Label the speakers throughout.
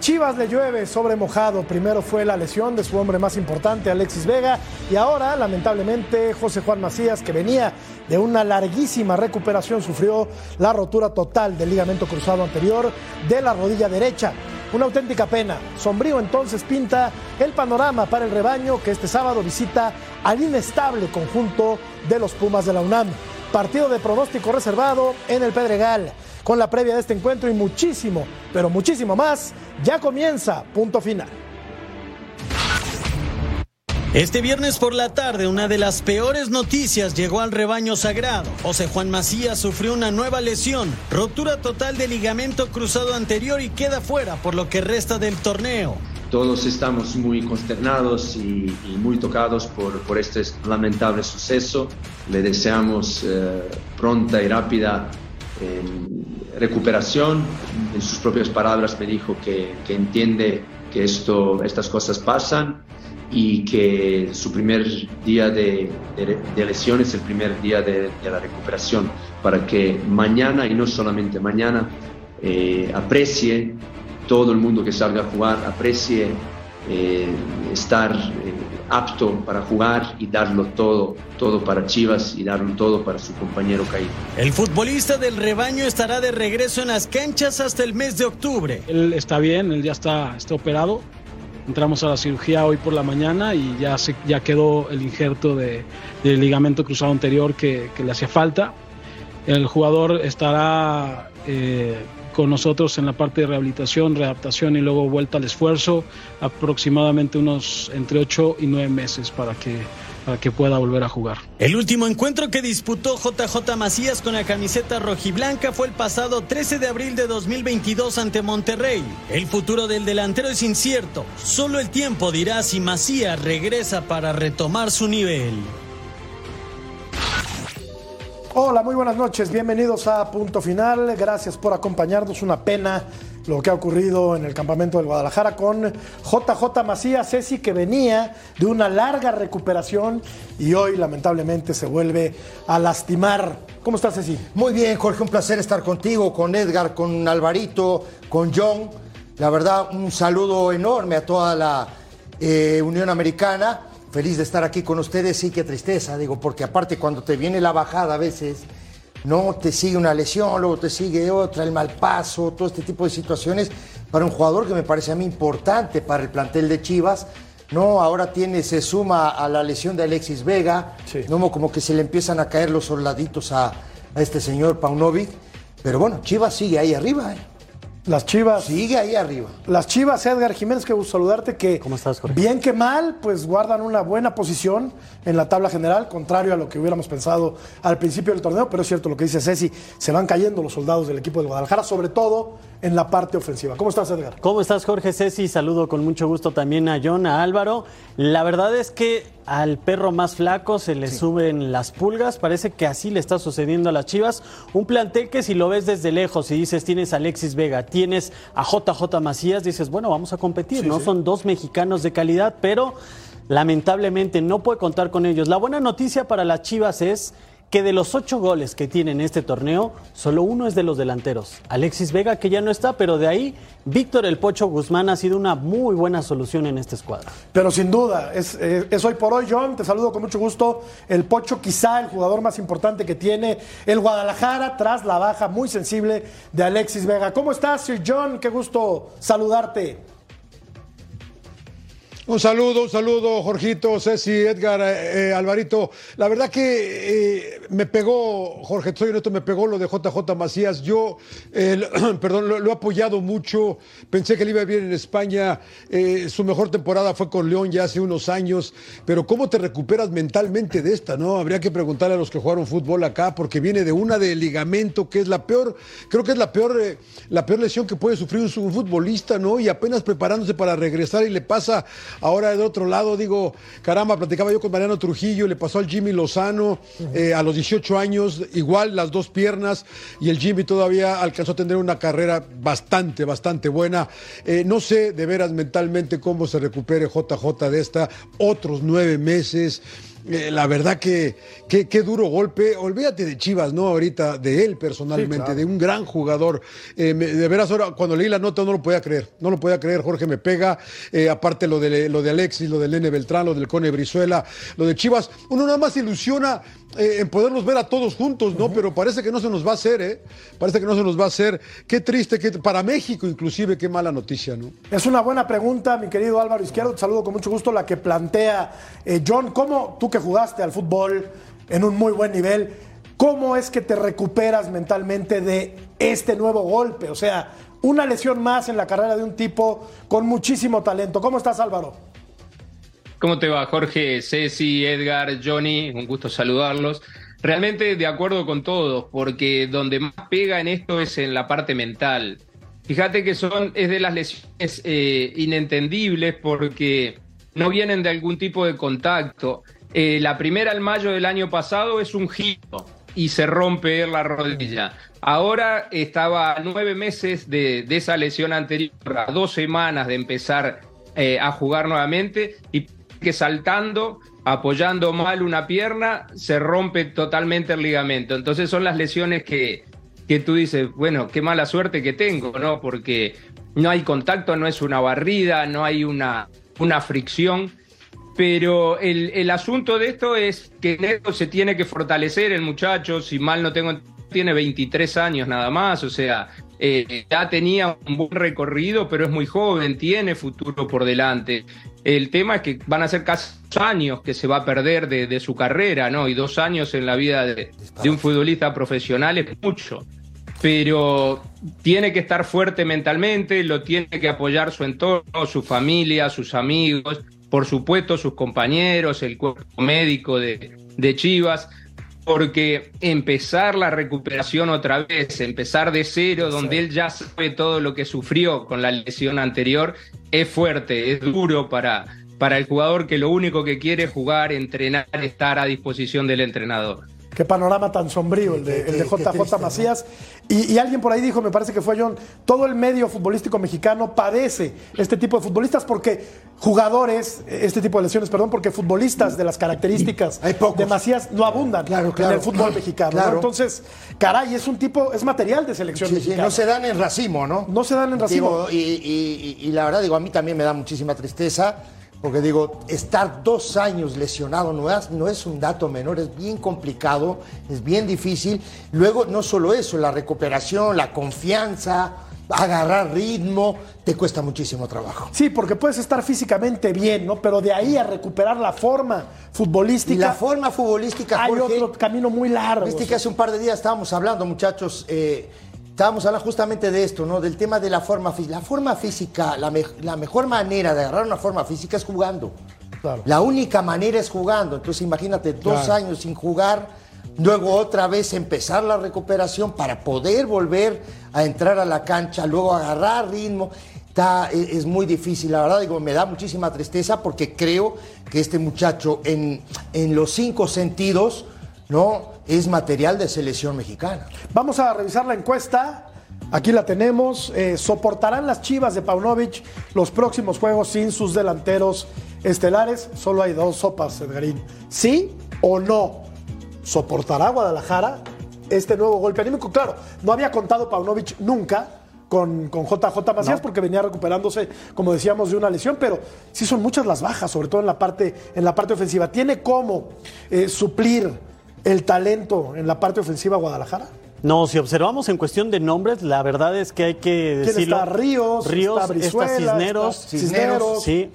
Speaker 1: Chivas le llueve sobre mojado. Primero fue la lesión de su hombre más importante, Alexis Vega, y ahora, lamentablemente, José Juan Macías, que venía de una larguísima recuperación, sufrió la rotura total del ligamento cruzado anterior de la rodilla derecha. Una auténtica pena. Sombrío entonces pinta el panorama para el rebaño que este sábado visita al inestable conjunto de los Pumas de la UNAM. Partido de pronóstico reservado en el Pedregal. Con la previa de este encuentro y muchísimo, pero muchísimo más, ya comienza punto final.
Speaker 2: Este viernes por la tarde, una de las peores noticias llegó al rebaño sagrado. José Juan Macías sufrió una nueva lesión, rotura total de ligamento cruzado anterior y queda fuera por lo que resta del torneo.
Speaker 3: Todos estamos muy consternados y, y muy tocados por, por, este lamentable suceso. Le deseamos eh, pronta y rápida eh, recuperación. En sus propias palabras me dijo que, que entiende que esto, estas cosas pasan y que su primer día de, de, de lesión es el primer día de, la recuperación, para que mañana y no solamente mañana eh, aprecie todo el mundo que salga a jugar, aprecie eh, estar apto para jugar y darlo todo, todo para Chivas y darlo todo para su compañero caído.
Speaker 2: El futbolista del rebaño estará de regreso en las canchas hasta el mes de octubre.
Speaker 4: Él está bien, él ya está, está operado. Entramos a la cirugía hoy por la mañana y ya, se, ya quedó el injerto de, del ligamento cruzado anterior que, que, le hacía falta. El jugador estará eh, con nosotros en la parte de rehabilitación, readaptación y luego vuelta al esfuerzo, aproximadamente unos entre 8 y 9 meses para que, para que pueda volver a jugar.
Speaker 2: El último encuentro que disputó JJ Macías con la camiseta rojiblanca fue el pasado 13 de abril de 2022 ante Monterrey. El futuro del delantero es incierto, solo el tiempo dirá si Macías regresa para retomar su nivel.
Speaker 1: Hola, muy buenas noches, bienvenidos a Punto Final, gracias por acompañarnos, una pena lo que ha ocurrido en el campamento del Guadalajara con JJ Macías, Ceci, que venía de una larga recuperación y hoy lamentablemente se vuelve a lastimar. ¿Cómo estás, Ceci?
Speaker 5: Muy bien, Jorge, un placer estar contigo, con Edgar, con Alvarito, con John. La verdad, un saludo enorme a toda la eh, Unión Americana feliz de estar aquí con ustedes, sí, qué tristeza, digo, porque aparte cuando te viene la bajada a veces, no te sigue una lesión, luego te sigue otra, el mal paso, todo este tipo de situaciones, para un jugador que me parece a mí importante para el plantel de Chivas, no, ahora tiene, se suma a la lesión de Alexis Vega, sí. no, como que se le empiezan a caer los soldaditos a, a este señor Paunovic, pero bueno, Chivas sigue ahí arriba, ¿eh?
Speaker 1: Las Chivas.
Speaker 5: Sigue ahí arriba.
Speaker 1: Las Chivas, Edgar Jiménez, que gusto saludarte. Que
Speaker 6: ¿Cómo estás, Jorge?
Speaker 1: Bien que mal, pues guardan una buena posición en la tabla general, contrario a lo que hubiéramos pensado al principio del torneo. Pero es cierto lo que dice Ceci, se van cayendo los soldados del equipo de Guadalajara, sobre todo en la parte ofensiva. ¿Cómo estás, Edgar?
Speaker 6: ¿Cómo estás, Jorge Ceci? Saludo con mucho gusto también a John, a Álvaro. La verdad es que al perro más flaco se le sí. suben las pulgas. Parece que así le está sucediendo a las Chivas. Un plantel que si lo ves desde lejos y dices tienes a Alexis Vega, tienes a JJ Macías, dices, bueno, vamos a competir, sí, ¿no? Sí. Son dos mexicanos de calidad, pero lamentablemente no puede contar con ellos. La buena noticia para las Chivas es que de los ocho goles que tiene en este torneo, solo uno es de los delanteros. Alexis Vega, que ya no está, pero de ahí Víctor El Pocho Guzmán ha sido una muy buena solución en esta escuadra.
Speaker 1: Pero sin duda, es, es, es, hoy por hoy, John, te saludo con mucho gusto. El Pocho quizá el jugador más importante que tiene el Guadalajara tras la baja muy sensible de Alexis Vega. ¿Cómo estás, Sir John? Qué gusto saludarte.
Speaker 7: Un saludo, un saludo, Jorgito, Ceci, Edgar, eh, eh, Alvarito. La verdad que eh, me pegó, Jorge, soy honesto, me pegó lo de JJ Macías. Yo, perdón, lo, he apoyado mucho. Pensé que le iba bien en España. su mejor temporada fue con León ya hace unos años. Pero ¿cómo te recuperas mentalmente de esta, no? Habría que preguntarle a los que jugaron fútbol acá, porque viene de una de ligamento, que es la peor, creo que es la peor, la peor lesión que puede sufrir un futbolista, ¿no? Y apenas preparándose para regresar y le pasa Ahora de otro lado, digo, caramba, platicaba yo con Mariano Trujillo, le pasó al Jimmy Lozano eh, a los 18 años, igual las dos piernas, y el Jimmy todavía alcanzó a tener una carrera bastante, bastante buena. Eh, no sé de veras mentalmente cómo se recupere JJ de esta, otros nueve meses. Eh, la verdad que qué duro golpe. Olvídate de Chivas, ¿no? Ahorita, de él personalmente, de un gran jugador. Eh, de veras, ahora, cuando leí la nota no lo podía creer. No lo podía creer, Jorge me pega. Eh, aparte lo de, lo de Alexis, lo del Nene Beltrán, lo del Cone Brizuela, lo de Chivas. Uno nada más ilusiona en podernos ver a todos juntos, ¿no? Pero parece que no se nos va a hacer, ¿eh? Parece que no se nos va a hacer. Qué triste, que para México inclusive, qué mala noticia, ¿no?
Speaker 1: Es una buena pregunta, mi querido Álvaro Izquierdo. Te saludo con mucho gusto la que plantea John. ¿Cómo tú que jugaste al fútbol en un muy buen nivel. ¿Cómo es que te recuperas mentalmente de este nuevo golpe? O sea, una lesión más en la carrera de un tipo con muchísimo talento. ¿Cómo estás, Álvaro?
Speaker 8: ¿Cómo te va, Jorge, Ceci, Edgar, Johnny? Un gusto saludarlos. Realmente de acuerdo con todos, porque donde más pega en esto es en la parte mental. Fíjate que son, es de las lesiones eh, inentendibles porque no vienen de algún tipo de contacto. Eh, la primera en mayo del año pasado es un giro y se rompe la rodilla. Ahora estaba a nueve meses de, esa lesión anterior, a dos semanas de empezar eh, a jugar nuevamente y que saltando, apoyando mal una pierna, se rompe totalmente el ligamento. Entonces son las lesiones que, que tú dices, bueno, qué mala suerte que tengo, ¿no? Porque no hay contacto, no es una barrida, no hay una, una fricción pero el, asunto de esto es que se tiene que fortalecer el muchacho, si mal no tengo, tiene 23 años nada más, o sea, eh, ya tenía un buen recorrido, pero es muy joven, tiene futuro por delante. El tema es que van a ser casi años que se va a perder de, su carrera, ¿no? Y dos años en la vida de, de un futbolista profesional es mucho pero tiene que estar fuerte mentalmente, lo tiene que apoyar su entorno, su familia, sus amigos, por supuesto sus compañeros, el cuerpo médico de, Chivas, porque empezar la recuperación otra vez, empezar de cero, donde él ya sabe todo lo que sufrió con la lesión anterior, es fuerte, es duro para, para el jugador que lo único que quiere es jugar, entrenar, estar a disposición del entrenador.
Speaker 1: Qué panorama tan sombrío el de, JJ Macías. Y, alguien por ahí dijo, me parece que fue John, todo el medio futbolístico mexicano padece este tipo de futbolistas porque jugadores, este tipo de lesiones, perdón, porque futbolistas de las características de Macías no abundan en el fútbol mexicano. Entonces, caray, es un tipo, es material de selección mexicana.
Speaker 5: no se dan en racimo, ¿no?
Speaker 1: No se dan en racimo.
Speaker 5: y la verdad, digo, a mí también me da muchísima tristeza porque digo, estar dos años lesionado no es, no es un dato menor, es bien complicado, es bien difícil. Luego, no solo eso, la recuperación, la confianza, agarrar ritmo, te cuesta muchísimo trabajo.
Speaker 1: Sí, porque puedes estar físicamente bien, ¿no? Pero de ahí a recuperar la forma futbolística.
Speaker 5: La forma futbolística,
Speaker 1: Hay otro camino muy largo.
Speaker 5: Viste que hace un par de días estábamos hablando, muchachos. Eh, estábamos hablando justamente de esto, ¿no? Del tema de la forma física. La forma física, la, mejor manera de agarrar una forma física es jugando. La única manera es jugando. Entonces imagínate dos años sin jugar, luego otra vez empezar la recuperación para poder volver a entrar a la cancha, luego agarrar ritmo. Está, e, es, muy difícil, la verdad, digo, me da muchísima tristeza porque creo que este muchacho en, en los cinco sentidos, ¿no? Es material de selección mexicana.
Speaker 1: Vamos a revisar la encuesta. Aquí la tenemos. Eh, ¿Soportarán las chivas de Paunovic los próximos juegos sin sus delanteros estelares? Solo hay dos sopas, Edgarín. ¿Sí o no? ¿Soportará Guadalajara este nuevo golpe anímico? Claro, no había contado Paunovic nunca con, con JJ Macías porque venía recuperándose, como decíamos, de una lesión, pero sí son muchas las bajas, sobre todo en la parte, en la parte ofensiva. ¿Tiene cómo eh, suplir el talento en la parte ofensiva Guadalajara?
Speaker 6: No, si observamos en cuestión de nombres, la verdad es que hay que decirlo.
Speaker 1: Está Ríos,
Speaker 6: Ríos,
Speaker 1: está Brizuela,
Speaker 6: Cisneros,
Speaker 1: está Cisneros.
Speaker 6: Sí,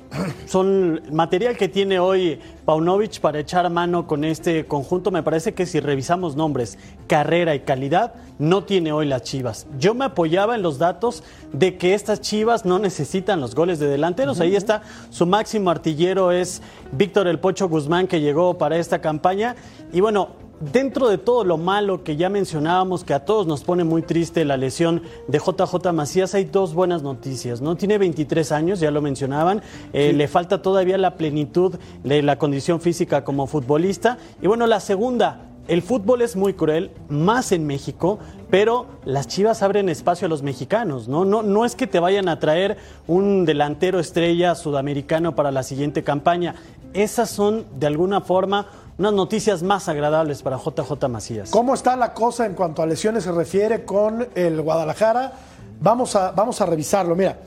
Speaker 6: son material que tiene hoy Paunovic para echar mano con este conjunto. Me parece que si revisamos nombres, carrera y calidad, no tiene hoy las Chivas. Yo me apoyaba en los datos de que estas Chivas no necesitan los goles de delanteros. Ahí está, su máximo artillero es Víctor El Pocho Guzmán, que llegó para esta campaña. Y bueno, dentro de todo lo malo que ya mencionábamos, que a todos nos pone muy triste la lesión de JJ Macías, hay dos buenas noticias, ¿no? Tiene 23 años, ya lo mencionaban, eh, le falta todavía la plenitud de la condición física como futbolista. Y bueno, la segunda, el fútbol es muy cruel, más en México, pero las Chivas abren espacio a los mexicanos, ¿no? No, no es que te vayan a traer un delantero estrella sudamericano para la siguiente campaña. Esas son, de alguna forma, unas noticias más agradables para JJ Macías.
Speaker 1: ¿Cómo está la cosa en cuanto a lesiones se refiere con el Guadalajara? Vamos a, vamos a revisarlo. Mira,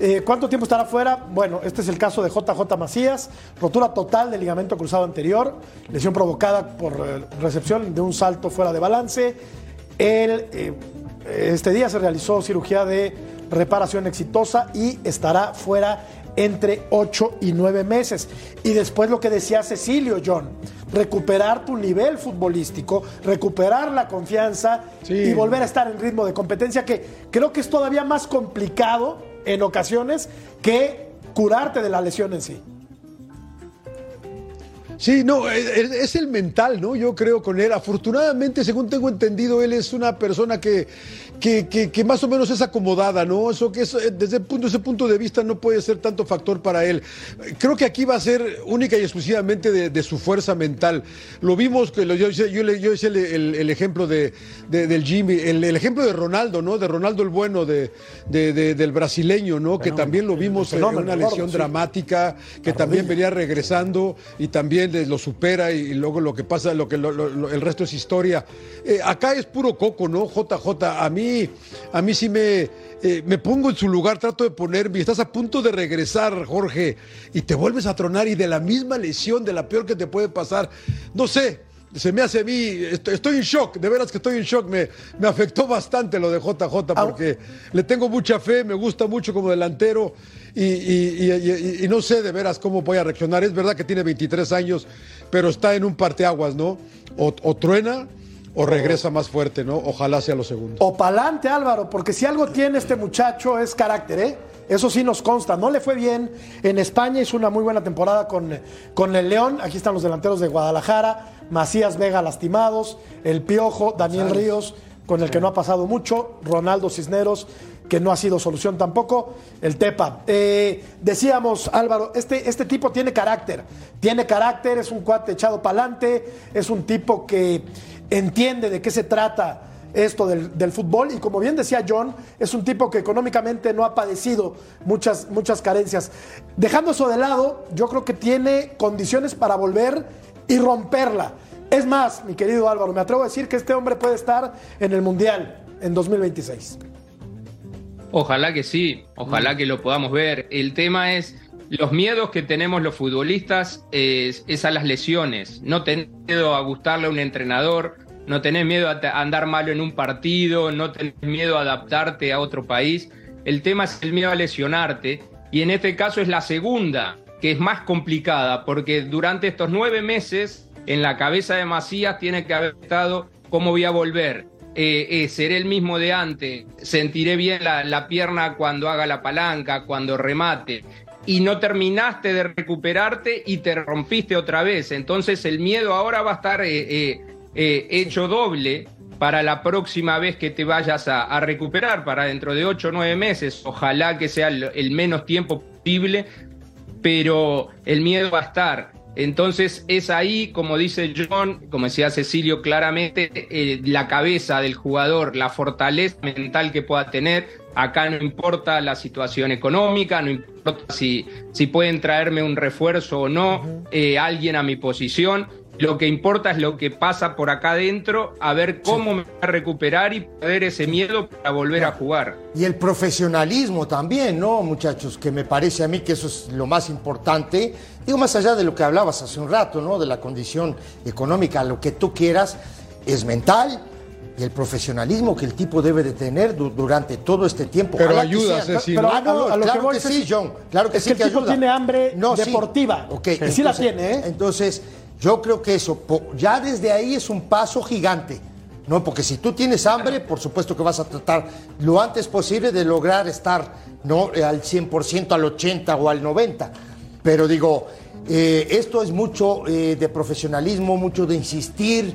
Speaker 1: eh, ¿cuánto tiempo estará fuera? Bueno, este es el caso de JJ Macías, rotura total del ligamento cruzado anterior, lesión provocada por eh, recepción de un salto fuera de balance. El, eh, este día se realizó cirugía de reparación exitosa y estará fuera entre 8 y 9 meses. Y después lo que decía Cecilio, John, recuperar tu nivel futbolístico, recuperar la confianza y volver a estar en ritmo de competencia, que creo que es todavía más complicado en ocasiones que curarte de la lesión en sí.
Speaker 7: Sí, no, es el mental, ¿no? Yo creo con él. Afortunadamente, según tengo entendido, él es una persona que que, más o menos es acomodada, ¿no? Eso que eh, desde punto, ese punto de vista no puede ser tanto factor para él. Creo que aquí va a ser única y exclusivamente de, su fuerza mental. Lo vimos, que yo hice, yo, hice el, ejemplo de, del Jimmy, el, ejemplo de Ronaldo, ¿no? De Ronaldo el bueno, de, del brasileño, ¿no? que también lo vimos en una lesión dramática, que también venía regresando y también lo supera y, luego lo que pasa, lo que el resto es historia. Eh, acá es puro coco, ¿no? JJ, a mí a mí sí me, eh, me pongo en su lugar, trato de ponerme, estás a punto de regresar, Jorge, y te vuelves a tronar y de la misma lesión, de la peor que te puede pasar, no sé, se me hace a mí, estoy en shock, de veras que estoy en shock, me, me afectó bastante lo de JJ porque le tengo mucha fe, me gusta mucho como delantero y, no sé de veras cómo voy a reaccionar. Es verdad que tiene 23 años, pero está en un parteaguas, ¿no? o truena o regresa más fuerte, ¿no? Ojalá sea lo segundo.
Speaker 1: O pa'lante, Álvaro, porque si algo tiene este muchacho es carácter, ¿eh? Eso sí nos consta. No le fue bien en España, hizo una muy buena temporada con, con el León. Aquí están los delanteros de Guadalajara, Macías Vega lastimados, el Piojo, Daniel Ríos, con el que no ha pasado mucho, Ronaldo Cisneros, que no ha sido solución tampoco, el Tepa. Eh, decíamos, Álvaro, este, este tipo tiene carácter, tiene carácter, es un cuate echado para adelante, es un tipo que entiende de qué se trata esto del, fútbol y como bien decía John, es un tipo que económicamente no ha padecido muchas, muchas carencias. Dejando eso de lado, yo creo que tiene condiciones para volver y romperla. Es más, mi querido Álvaro, me atrevo a decir que este hombre puede estar en el Mundial en 2026.
Speaker 8: Ojalá que sí, ojalá que lo podamos ver. El tema es los miedos que tenemos los futbolistas es, a las lesiones. No tener miedo a gustarle a un entrenador, no tener miedo a, andar malo en un partido, no tener miedo a adaptarte a otro país. El tema es el miedo a lesionarte y en este caso es la segunda, que es más complicada, porque durante estos nueve meses en la cabeza de Macías tiene que haber estado cómo voy a volver. Eh, eh, seré el mismo de antes, sentiré bien la, la, pierna cuando haga la palanca, cuando remate, y no terminaste de recuperarte y te rompiste otra vez. Entonces el miedo ahora va a estar eh, eh, eh, hecho doble para la próxima vez que te vayas a, recuperar, para dentro de ocho o nueve meses. Ojalá que sea el, menos tiempo posible, pero el miedo va a estar. Entonces es ahí, como dice John, como decía Cecilio claramente, la cabeza del jugador, la fortaleza mental que pueda tener, Acá no importa la situación económica, no importa si, si pueden traerme un refuerzo o no, eh, alguien a mi posición. Lo que importa es lo que pasa por acá adentro, a ver cómo me va a recuperar y perder ese miedo para volver a jugar.
Speaker 5: Y el profesionalismo también, ¿no, muchachos? Que me parece a mí que eso es lo más importante. Digo, más allá de lo que hablabas hace un rato, ¿no? De la condición económica, lo que tú quieras, es mental, y el profesionalismo que el tipo debe de tener du- durante todo este tiempo.
Speaker 7: Pero
Speaker 5: Ojalá que
Speaker 7: ayuda,
Speaker 1: Pero
Speaker 7: ¿no?
Speaker 1: a, lo, a lo
Speaker 5: claro
Speaker 1: que voy
Speaker 5: que sí, John. Claro que
Speaker 1: es
Speaker 5: sí
Speaker 1: que
Speaker 5: que
Speaker 1: el tipo
Speaker 5: ayuda.
Speaker 1: tiene hambre
Speaker 5: No, sí.
Speaker 1: deportiva.
Speaker 5: Ok,
Speaker 1: Y sí la
Speaker 5: entonces-
Speaker 1: tiene, ¿eh?
Speaker 5: Entonces, yo creo que eso, ya desde ahí es un paso gigante. No, porque si tú tienes hambre, por supuesto que vas a tratar lo antes posible de lograr estar no Eh, al 100%, al 80 o al 90. Pero digo, eh, esto es mucho eh, de profesionalismo, mucho de insistir.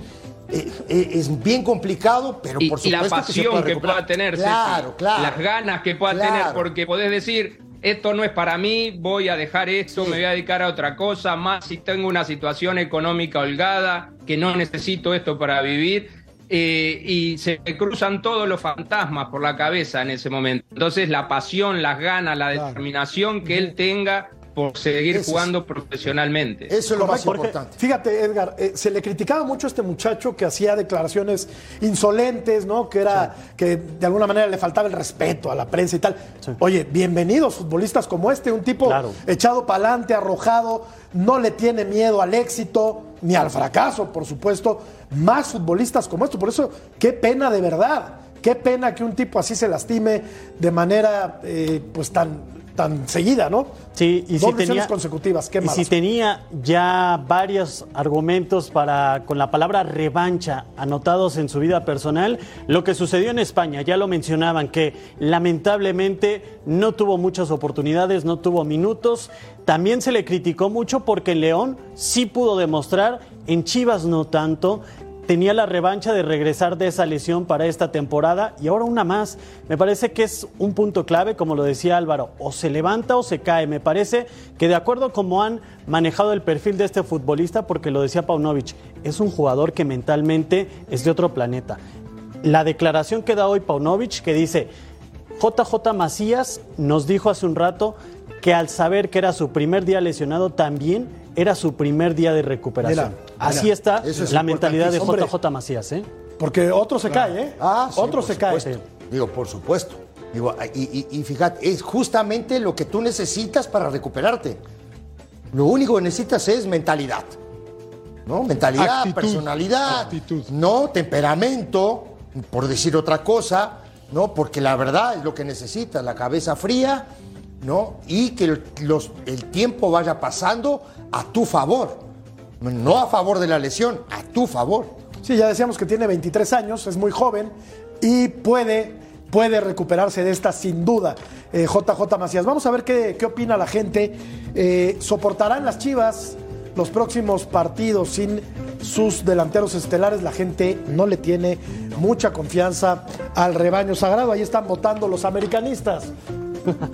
Speaker 5: eh, es bien complicado, pero
Speaker 8: y,
Speaker 5: por
Speaker 8: y la
Speaker 5: supuesto que se
Speaker 8: pasión
Speaker 5: puede
Speaker 8: que, pueda tener, Ceci,
Speaker 5: Claro, claro.
Speaker 8: las ganas que pueda
Speaker 5: Claro.
Speaker 8: tener, porque podés decir, esto no es para mí, voy a dejar esto, me voy a dedicar a otra cosa, más si tengo una situación económica holgada, que no necesito esto para vivir. eh, y se me cruzan todos los fantasmas por la cabeza en ese momento. Entonces la pasión, las ganas, la determinación que él tenga por seguir
Speaker 5: es-
Speaker 8: jugando profesionalmente.
Speaker 5: Eso es lo más
Speaker 1: Porque,
Speaker 5: importante.
Speaker 1: Fíjate, Edgar, eh, se le criticaba mucho a este muchacho que hacía declaraciones insolentes, ¿no? Que era que de alguna manera le faltaba el respeto a la prensa y tal. Oye, bienvenidos futbolistas como este, un tipo
Speaker 6: Claro.
Speaker 1: echado para adelante, arrojado, no le tiene miedo al éxito ni al fracaso, por supuesto. Más futbolistas como esto, por eso qué pena de verdad. Qué pena que un tipo así se lastime de manera eh, pues tan, tan seguida, ¿no?
Speaker 6: Sí, y
Speaker 1: Dos
Speaker 6: si tenía,
Speaker 1: consecutivas, qué
Speaker 6: y si tenía ya varios argumentos para con la palabra revancha anotados en su vida personal, lo que sucedió en España, ya lo mencionaban, que lamentablemente no tuvo muchas oportunidades, no tuvo minutos. También se le criticó mucho porque en León sí pudo demostrar, en Chivas no tanto. Tenía la revancha de regresar de esa lesión para esta temporada y ahora una más. Me parece que es un punto clave, como lo decía Álvaro, o se levanta o se cae. Me parece que de acuerdo a cómo han manejado el perfil de este futbolista, porque lo decía Paunovic, es un jugador que mentalmente es de otro planeta. La declaración que da hoy Paunovic, que dice, JJ Macías nos dijo hace un rato que al saber que era su primer día lesionado, también era su primer día de recuperación.
Speaker 1: Mira,
Speaker 6: Así
Speaker 1: mira,
Speaker 6: está
Speaker 5: es
Speaker 6: la mentalidad de. JJ Macías. ¿eh?
Speaker 1: Porque otro se cae, ¿eh?
Speaker 5: Ah, sí,
Speaker 1: otro se cae.
Speaker 5: supuesto. Digo, por supuesto. Digo, y, y- y fíjate, es justamente lo que tú necesitas para recuperarte. Lo único que necesitas es mentalidad. ¿No? Mentalidad,
Speaker 7: Actitud.
Speaker 5: personalidad,
Speaker 7: Actitud.
Speaker 5: no temperamento, por decir otra cosa, ¿no? Porque la verdad es lo que necesitas, la cabeza fría, ¿no? Y que el, los- el tiempo vaya pasando a tu favor. No a favor de la lesión, a tu favor.
Speaker 1: Sí, ya decíamos que tiene 23 años, es muy joven y puede, puede recuperarse de esta sin duda. eh, JJ Macías. Vamos a ver qué, qué opina la gente. Eh, ¿Soportarán las Chivas los próximos partidos sin sus delanteros estelares? La gente no le tiene mucha confianza al rebaño sagrado. Ahí están votando los americanistas.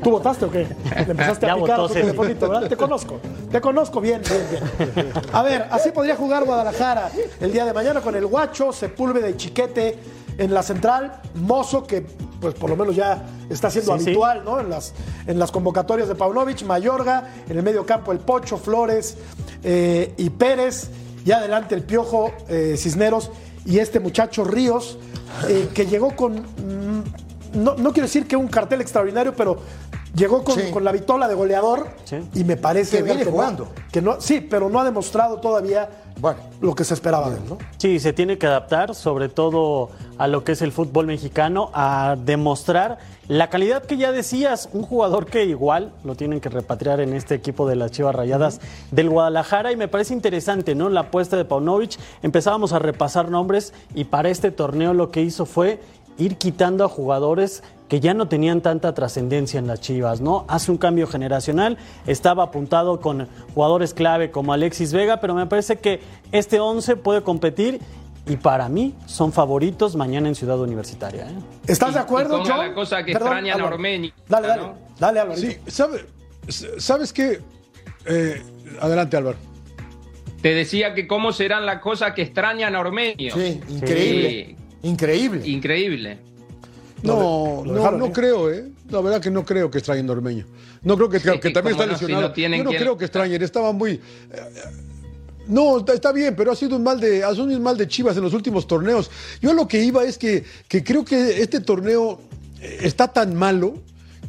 Speaker 1: ¿Tú votaste o qué? Le empezaste
Speaker 6: Ya
Speaker 1: a picar. Te conozco, te conozco bien, bien, bien. A ver, así podría jugar Guadalajara el día de mañana con el Guacho, Sepúlveda y Chiquete en la central, Mozo, que pues por lo menos ya está siendo
Speaker 6: Sí, sí.
Speaker 1: habitual, ¿no? En las, en las convocatorias de Paunovic, Mayorga, en el medio campo el Pocho, Flores eh, y Pérez, y adelante el Piojo eh, Cisneros y este muchacho Ríos, eh, que llegó con, mm, no, no quiero decir que un cartel extraordinario, pero llegó con,
Speaker 5: Sí.
Speaker 1: con la vitola de goleador
Speaker 6: Sí.
Speaker 1: y me parece
Speaker 5: Que viene
Speaker 1: no-
Speaker 5: jugando.
Speaker 1: que no, sí, pero no ha demostrado todavía
Speaker 5: Bueno.
Speaker 1: lo que se esperaba de él, ¿no?
Speaker 6: Sí, se tiene que adaptar, sobre todo a lo que es el fútbol mexicano, a demostrar la calidad que ya decías, un jugador que igual lo tienen que repatriar en este equipo de las Chivas Rayadas del Guadalajara y me parece interesante, ¿no? La apuesta de Paunovic, empezábamos a repasar nombres y para este torneo lo que hizo fue ir quitando a jugadores que ya no tenían tanta trascendencia en las Chivas, ¿no? Hace un cambio generacional, estaba apuntado con jugadores clave como Alexis Vega, pero me parece que este 11 puede competir y para mí son favoritos mañana en Ciudad Universitaria. ¿eh?
Speaker 1: ¿Estás de acuerdo, John?
Speaker 8: la cosa que
Speaker 1: Perdón,
Speaker 8: extrañan a. Ormeño,
Speaker 1: Dale, dale,
Speaker 8: ¿no?
Speaker 1: dale, Álvaro.
Speaker 7: Sí, ¿sabe- ¿sabes qué? Eh, adelante, Álvaro.
Speaker 8: Te decía que cómo serán las cosas que extrañan a Ormeño.
Speaker 5: Sí, increíble. Increíble.
Speaker 8: Increíble.
Speaker 7: No, no,
Speaker 1: dejaron
Speaker 7: no
Speaker 1: ir.
Speaker 7: creo, ¿eh? La verdad que no creo que extrañen Ormeño. No creo que, que,
Speaker 8: que
Speaker 7: también está
Speaker 8: no, si
Speaker 7: lesionado.
Speaker 8: no
Speaker 7: Yo no
Speaker 8: quien-
Speaker 7: creo que extrañen, estaba muy... eh, No, está, bien, pero ha sido un mal de, ha sido un mal de Chivas en los últimos torneos. Yo a lo que iba es que, que creo que este torneo eh, está tan malo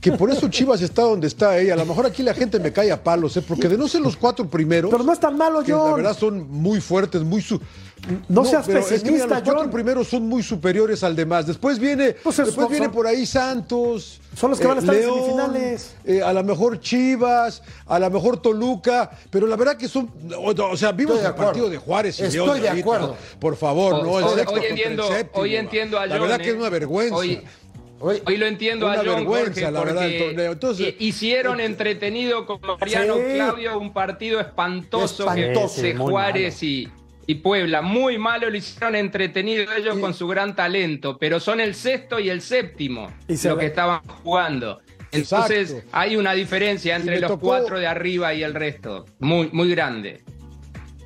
Speaker 7: que por eso Chivas está donde está. ¿eh? A lo mejor aquí la gente me cae a palos, ¿eh? porque de no ser los cuatro primeros.
Speaker 1: Pero no es tan malo,
Speaker 7: que la verdad son muy fuertes, muy, su-
Speaker 1: No, seas
Speaker 7: pero es que, mira,
Speaker 1: pesimista,
Speaker 7: los cuatro
Speaker 1: John.
Speaker 7: primeros son muy superiores al demás. Después viene,
Speaker 1: Pues es-
Speaker 7: después
Speaker 1: son-
Speaker 7: viene por ahí Santos.
Speaker 1: Son los que van a estar en
Speaker 7: León,
Speaker 1: semifinales.
Speaker 7: eh, a lo mejor Chivas, a lo mejor Toluca, pero la verdad que son, o, o sea, vimos
Speaker 5: Estoy de
Speaker 7: el partido de Juárez y
Speaker 5: Estoy
Speaker 7: León
Speaker 5: de
Speaker 7: ahorita,
Speaker 5: acuerdo.
Speaker 7: ¿no? Por favor,
Speaker 8: Hoy-
Speaker 7: no, el
Speaker 8: hoy-
Speaker 7: sexto
Speaker 8: hoy
Speaker 7: contra el
Speaker 8: entiendo-
Speaker 7: séptimo.
Speaker 8: hoy entiendo a
Speaker 7: La
Speaker 8: John,
Speaker 7: verdad que es
Speaker 8: ¿eh?
Speaker 7: una vergüenza.
Speaker 8: Hoy-
Speaker 5: Oye,
Speaker 8: Hoy lo entiendo
Speaker 7: Una
Speaker 8: a John
Speaker 7: vergüenza,
Speaker 8: Jorge,
Speaker 7: la verdad, el torneo. Entonces-
Speaker 8: eh, hicieron entretenido con Mariano
Speaker 1: Sí.
Speaker 8: Claudio un partido espantoso,
Speaker 5: Espantoso.
Speaker 8: que Juárez y, y Puebla. Muy malo lo hicieron entretenido ellos con su gran talento, pero son el sexto y el séptimo
Speaker 1: Y ve.
Speaker 8: que estaban jugando. Entonces
Speaker 7: Exacto.
Speaker 8: hay una diferencia entre los
Speaker 7: tocó-
Speaker 8: cuatro de arriba y el resto, muy, muy grande.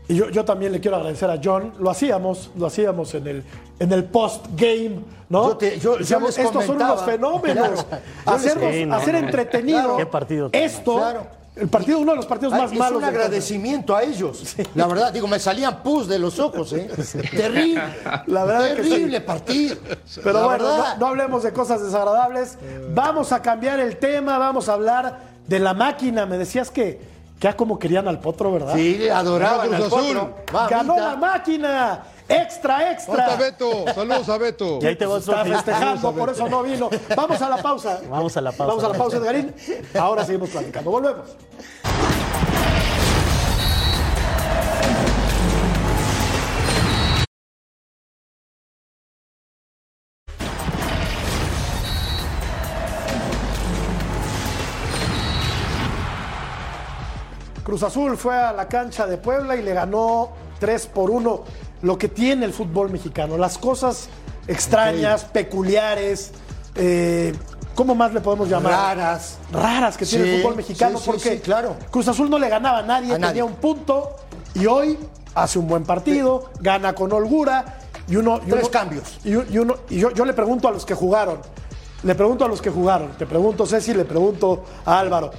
Speaker 1: Y yo, yo también le quiero agradecer a John. Lo hacíamos, lo hacíamos en el, en el post-game, ¿no?
Speaker 5: Yo te- yo- yo
Speaker 1: Decíamos,
Speaker 5: les
Speaker 1: estos son unos fenómenos.
Speaker 5: Claro.
Speaker 1: Hacernos,
Speaker 6: Sí, no,
Speaker 1: hacer entretenido
Speaker 5: Claro.
Speaker 1: Esto,
Speaker 5: Claro.
Speaker 1: El partido, uno de los partidos
Speaker 5: Ay,
Speaker 1: más
Speaker 5: es
Speaker 1: malos.
Speaker 5: un
Speaker 1: del torneo.
Speaker 5: agradecimiento a ellos. La verdad, digo, me salían pus de los ojos, ¿eh? Terrible.
Speaker 1: La verdad sí.
Speaker 5: Terrible partido.
Speaker 1: Pero
Speaker 5: La
Speaker 1: bueno,
Speaker 5: verdad.
Speaker 1: no, no hablemos de cosas desagradables. Vamos a cambiar el tema, vamos a hablar de la máquina. Me decías que ya como querían al potro, ¿verdad?
Speaker 5: Sí, adoraban
Speaker 7: Ganó
Speaker 5: al potro.
Speaker 1: Ganó la máquina. Extra, extra.
Speaker 7: Falta Beto, saludos a Beto.
Speaker 6: Y ahí te va otro
Speaker 1: Está
Speaker 6: fin.
Speaker 1: festejando, por eso no vino. Vamos a la pausa.
Speaker 6: Vamos a la pausa.
Speaker 1: Vamos a la pausa, Edgarín. Ahora seguimos platicando. Volvemos. Cruz Azul fue a la cancha de Puebla y le ganó 3 por 1. Lo que tiene el fútbol mexicano, las cosas extrañas, peculiares, eh, ¿cómo más le podemos llamar?
Speaker 5: Raras.
Speaker 1: Raras que tiene el fútbol mexicano,
Speaker 5: sí, sí,
Speaker 1: porque
Speaker 5: sí, claro.
Speaker 1: Cruz Azul no le ganaba a nadie,
Speaker 5: A nadie.
Speaker 1: tenía un punto y hoy hace un buen partido, gana con holgura y uno. y
Speaker 5: Tres
Speaker 1: uno-
Speaker 5: cambios.
Speaker 1: Y, y uno, y yo, yo le pregunto a los que jugaron, le pregunto a los que jugaron, te pregunto Ceci, le pregunto a Álvaro.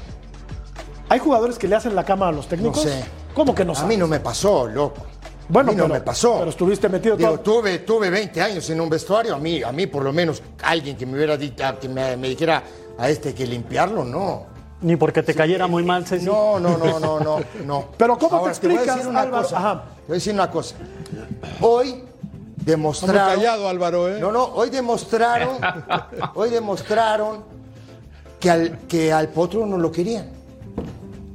Speaker 1: ¿Hay jugadores que le hacen la cama a los técnicos?
Speaker 5: No sé.
Speaker 1: ¿Cómo que no
Speaker 5: A
Speaker 1: sabes?
Speaker 5: mí no me pasó, loco.
Speaker 1: Bueno,
Speaker 5: a mí no
Speaker 1: pero-
Speaker 5: me pasó.
Speaker 1: pero estuviste metido
Speaker 5: Digo,
Speaker 1: todo-
Speaker 5: tuve, tuve 20 años en un vestuario. A mí, a mí, por lo menos, alguien que me hubiera dicho, que me, me dijera a este hay que limpiarlo, no.
Speaker 6: Ni porque te cayera muy mal, Ceci.
Speaker 5: No, no, no, no, no, no.
Speaker 1: Pero ¿cómo te
Speaker 5: voy a
Speaker 1: explicas,
Speaker 5: decir una
Speaker 1: Álvaro?
Speaker 5: cosa.
Speaker 1: Ajá.
Speaker 5: Te voy a decir una cosa. Hoy demostraron.
Speaker 7: callado, Álvaro, ¿eh?
Speaker 5: No, no, hoy demostraron, hoy demostraron que al, que al potro no lo querían.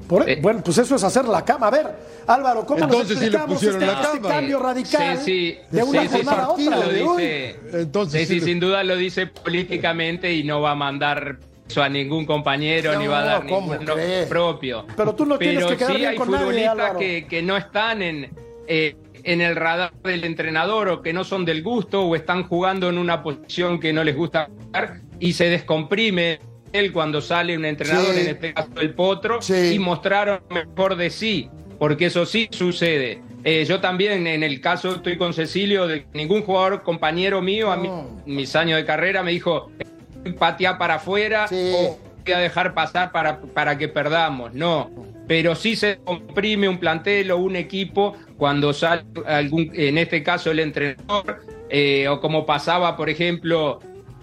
Speaker 1: Por-
Speaker 8: Eh.
Speaker 1: bueno, pues eso es hacer la cama. A ver, Álvaro, ¿cómo nos
Speaker 7: Entonces sí le
Speaker 1: explicamos
Speaker 7: pusieron
Speaker 1: este,
Speaker 7: la
Speaker 1: este
Speaker 7: cama.
Speaker 1: cambio radical
Speaker 8: Sí, sí.
Speaker 1: de una
Speaker 8: Sí, sí,
Speaker 1: jornada a otra?
Speaker 8: lo
Speaker 5: de hoy.
Speaker 8: dice.
Speaker 7: Entonces,
Speaker 8: sí,
Speaker 7: sí
Speaker 8: sí,
Speaker 7: le-
Speaker 8: sin duda lo dice políticamente y no va a mandar eso a ningún compañero
Speaker 5: No,
Speaker 8: ni va a dar
Speaker 5: ¿cómo
Speaker 8: ningún
Speaker 5: crees?
Speaker 8: propio.
Speaker 1: Pero tú no tienes
Speaker 8: Pero
Speaker 1: que quedar
Speaker 8: sí
Speaker 1: bien
Speaker 8: hay
Speaker 1: con nadie,
Speaker 8: futbolistas
Speaker 1: Álvaro.
Speaker 8: que, que no están en, eh, en el radar del entrenador o que no son del gusto o están jugando en una posición que no les gusta jugar y se descomprime él cuando sale un entrenador,
Speaker 5: Sí.
Speaker 8: en este caso el Potro,
Speaker 5: Sí.
Speaker 8: y mostraron mejor de sí, porque eso sí sucede. Eh, yo también, en el caso, estoy con Cecilio, de ningún jugador compañero mío, a mí, mis años de carrera, me dijo, patea para afuera
Speaker 5: Sí.
Speaker 8: o voy a dejar pasar para, para que perdamos. No, pero sí se comprime un plantel o un equipo cuando sale algún, en este caso el entrenador, eh, o como pasaba, por ejemplo,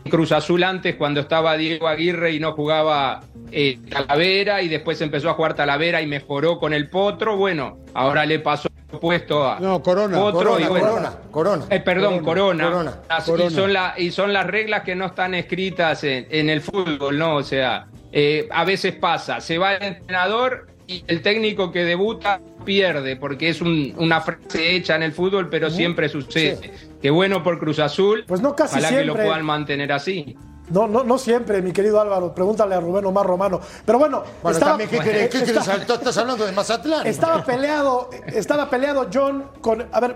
Speaker 8: Cruz Azul antes cuando estaba Diego Aguirre y no jugaba eh, Talavera y después empezó a jugar Talavera y mejoró con el Potro. Bueno, ahora le pasó puesto a
Speaker 7: No, Corona.
Speaker 8: Potro
Speaker 5: Corona,
Speaker 8: y bueno,
Speaker 5: Corona, Corona.
Speaker 8: eh, perdón, Corona.
Speaker 5: Corona.
Speaker 8: Las-
Speaker 7: Corona.
Speaker 8: Y, son la- y son las reglas que no están escritas en, en el fútbol, ¿no? O sea, eh, a veces pasa, se va el entrenador y el técnico que debuta pierde, porque es un- una frase hecha en el fútbol, pero siempre sucede. Qué bueno por Cruz Azul.
Speaker 1: Pues no casi
Speaker 8: Ojalá que lo
Speaker 1: siempre.
Speaker 8: puedan mantener así.
Speaker 1: No, no, no siempre, mi querido Álvaro. Pregúntale a Rubén Omar Romano. Pero bueno,
Speaker 5: Bueno,
Speaker 1: estaba,
Speaker 5: también, ¿qué? ¿Qué
Speaker 1: está-
Speaker 5: Estás hablando de Mazatlán.
Speaker 1: estaba peleado, estaba peleado John con. A ver,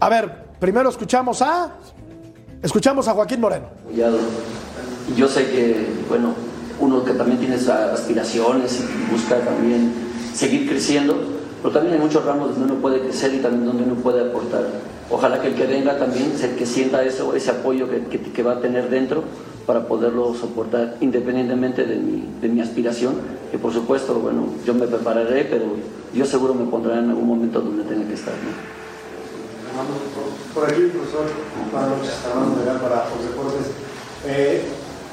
Speaker 1: a ver, primero escuchamos a. Escuchamos a Joaquín Moreno.
Speaker 9: yo sé que, bueno, uno que también tiene aspiraciones y busca también seguir creciendo, pero también hay muchos ramos donde uno puede crecer y también donde uno puede aportar. Ojalá que el que venga también, se- que sienta eso, ese apoyo que, que- que va a tener dentro para poderlo soportar independientemente de mi, de mi aspiración, que por supuesto, bueno, yo me prepararé, pero yo seguro me pondré en algún momento donde tenga que estar. ¿no?
Speaker 10: Por aquí, profesor, para José Deportes. Eh,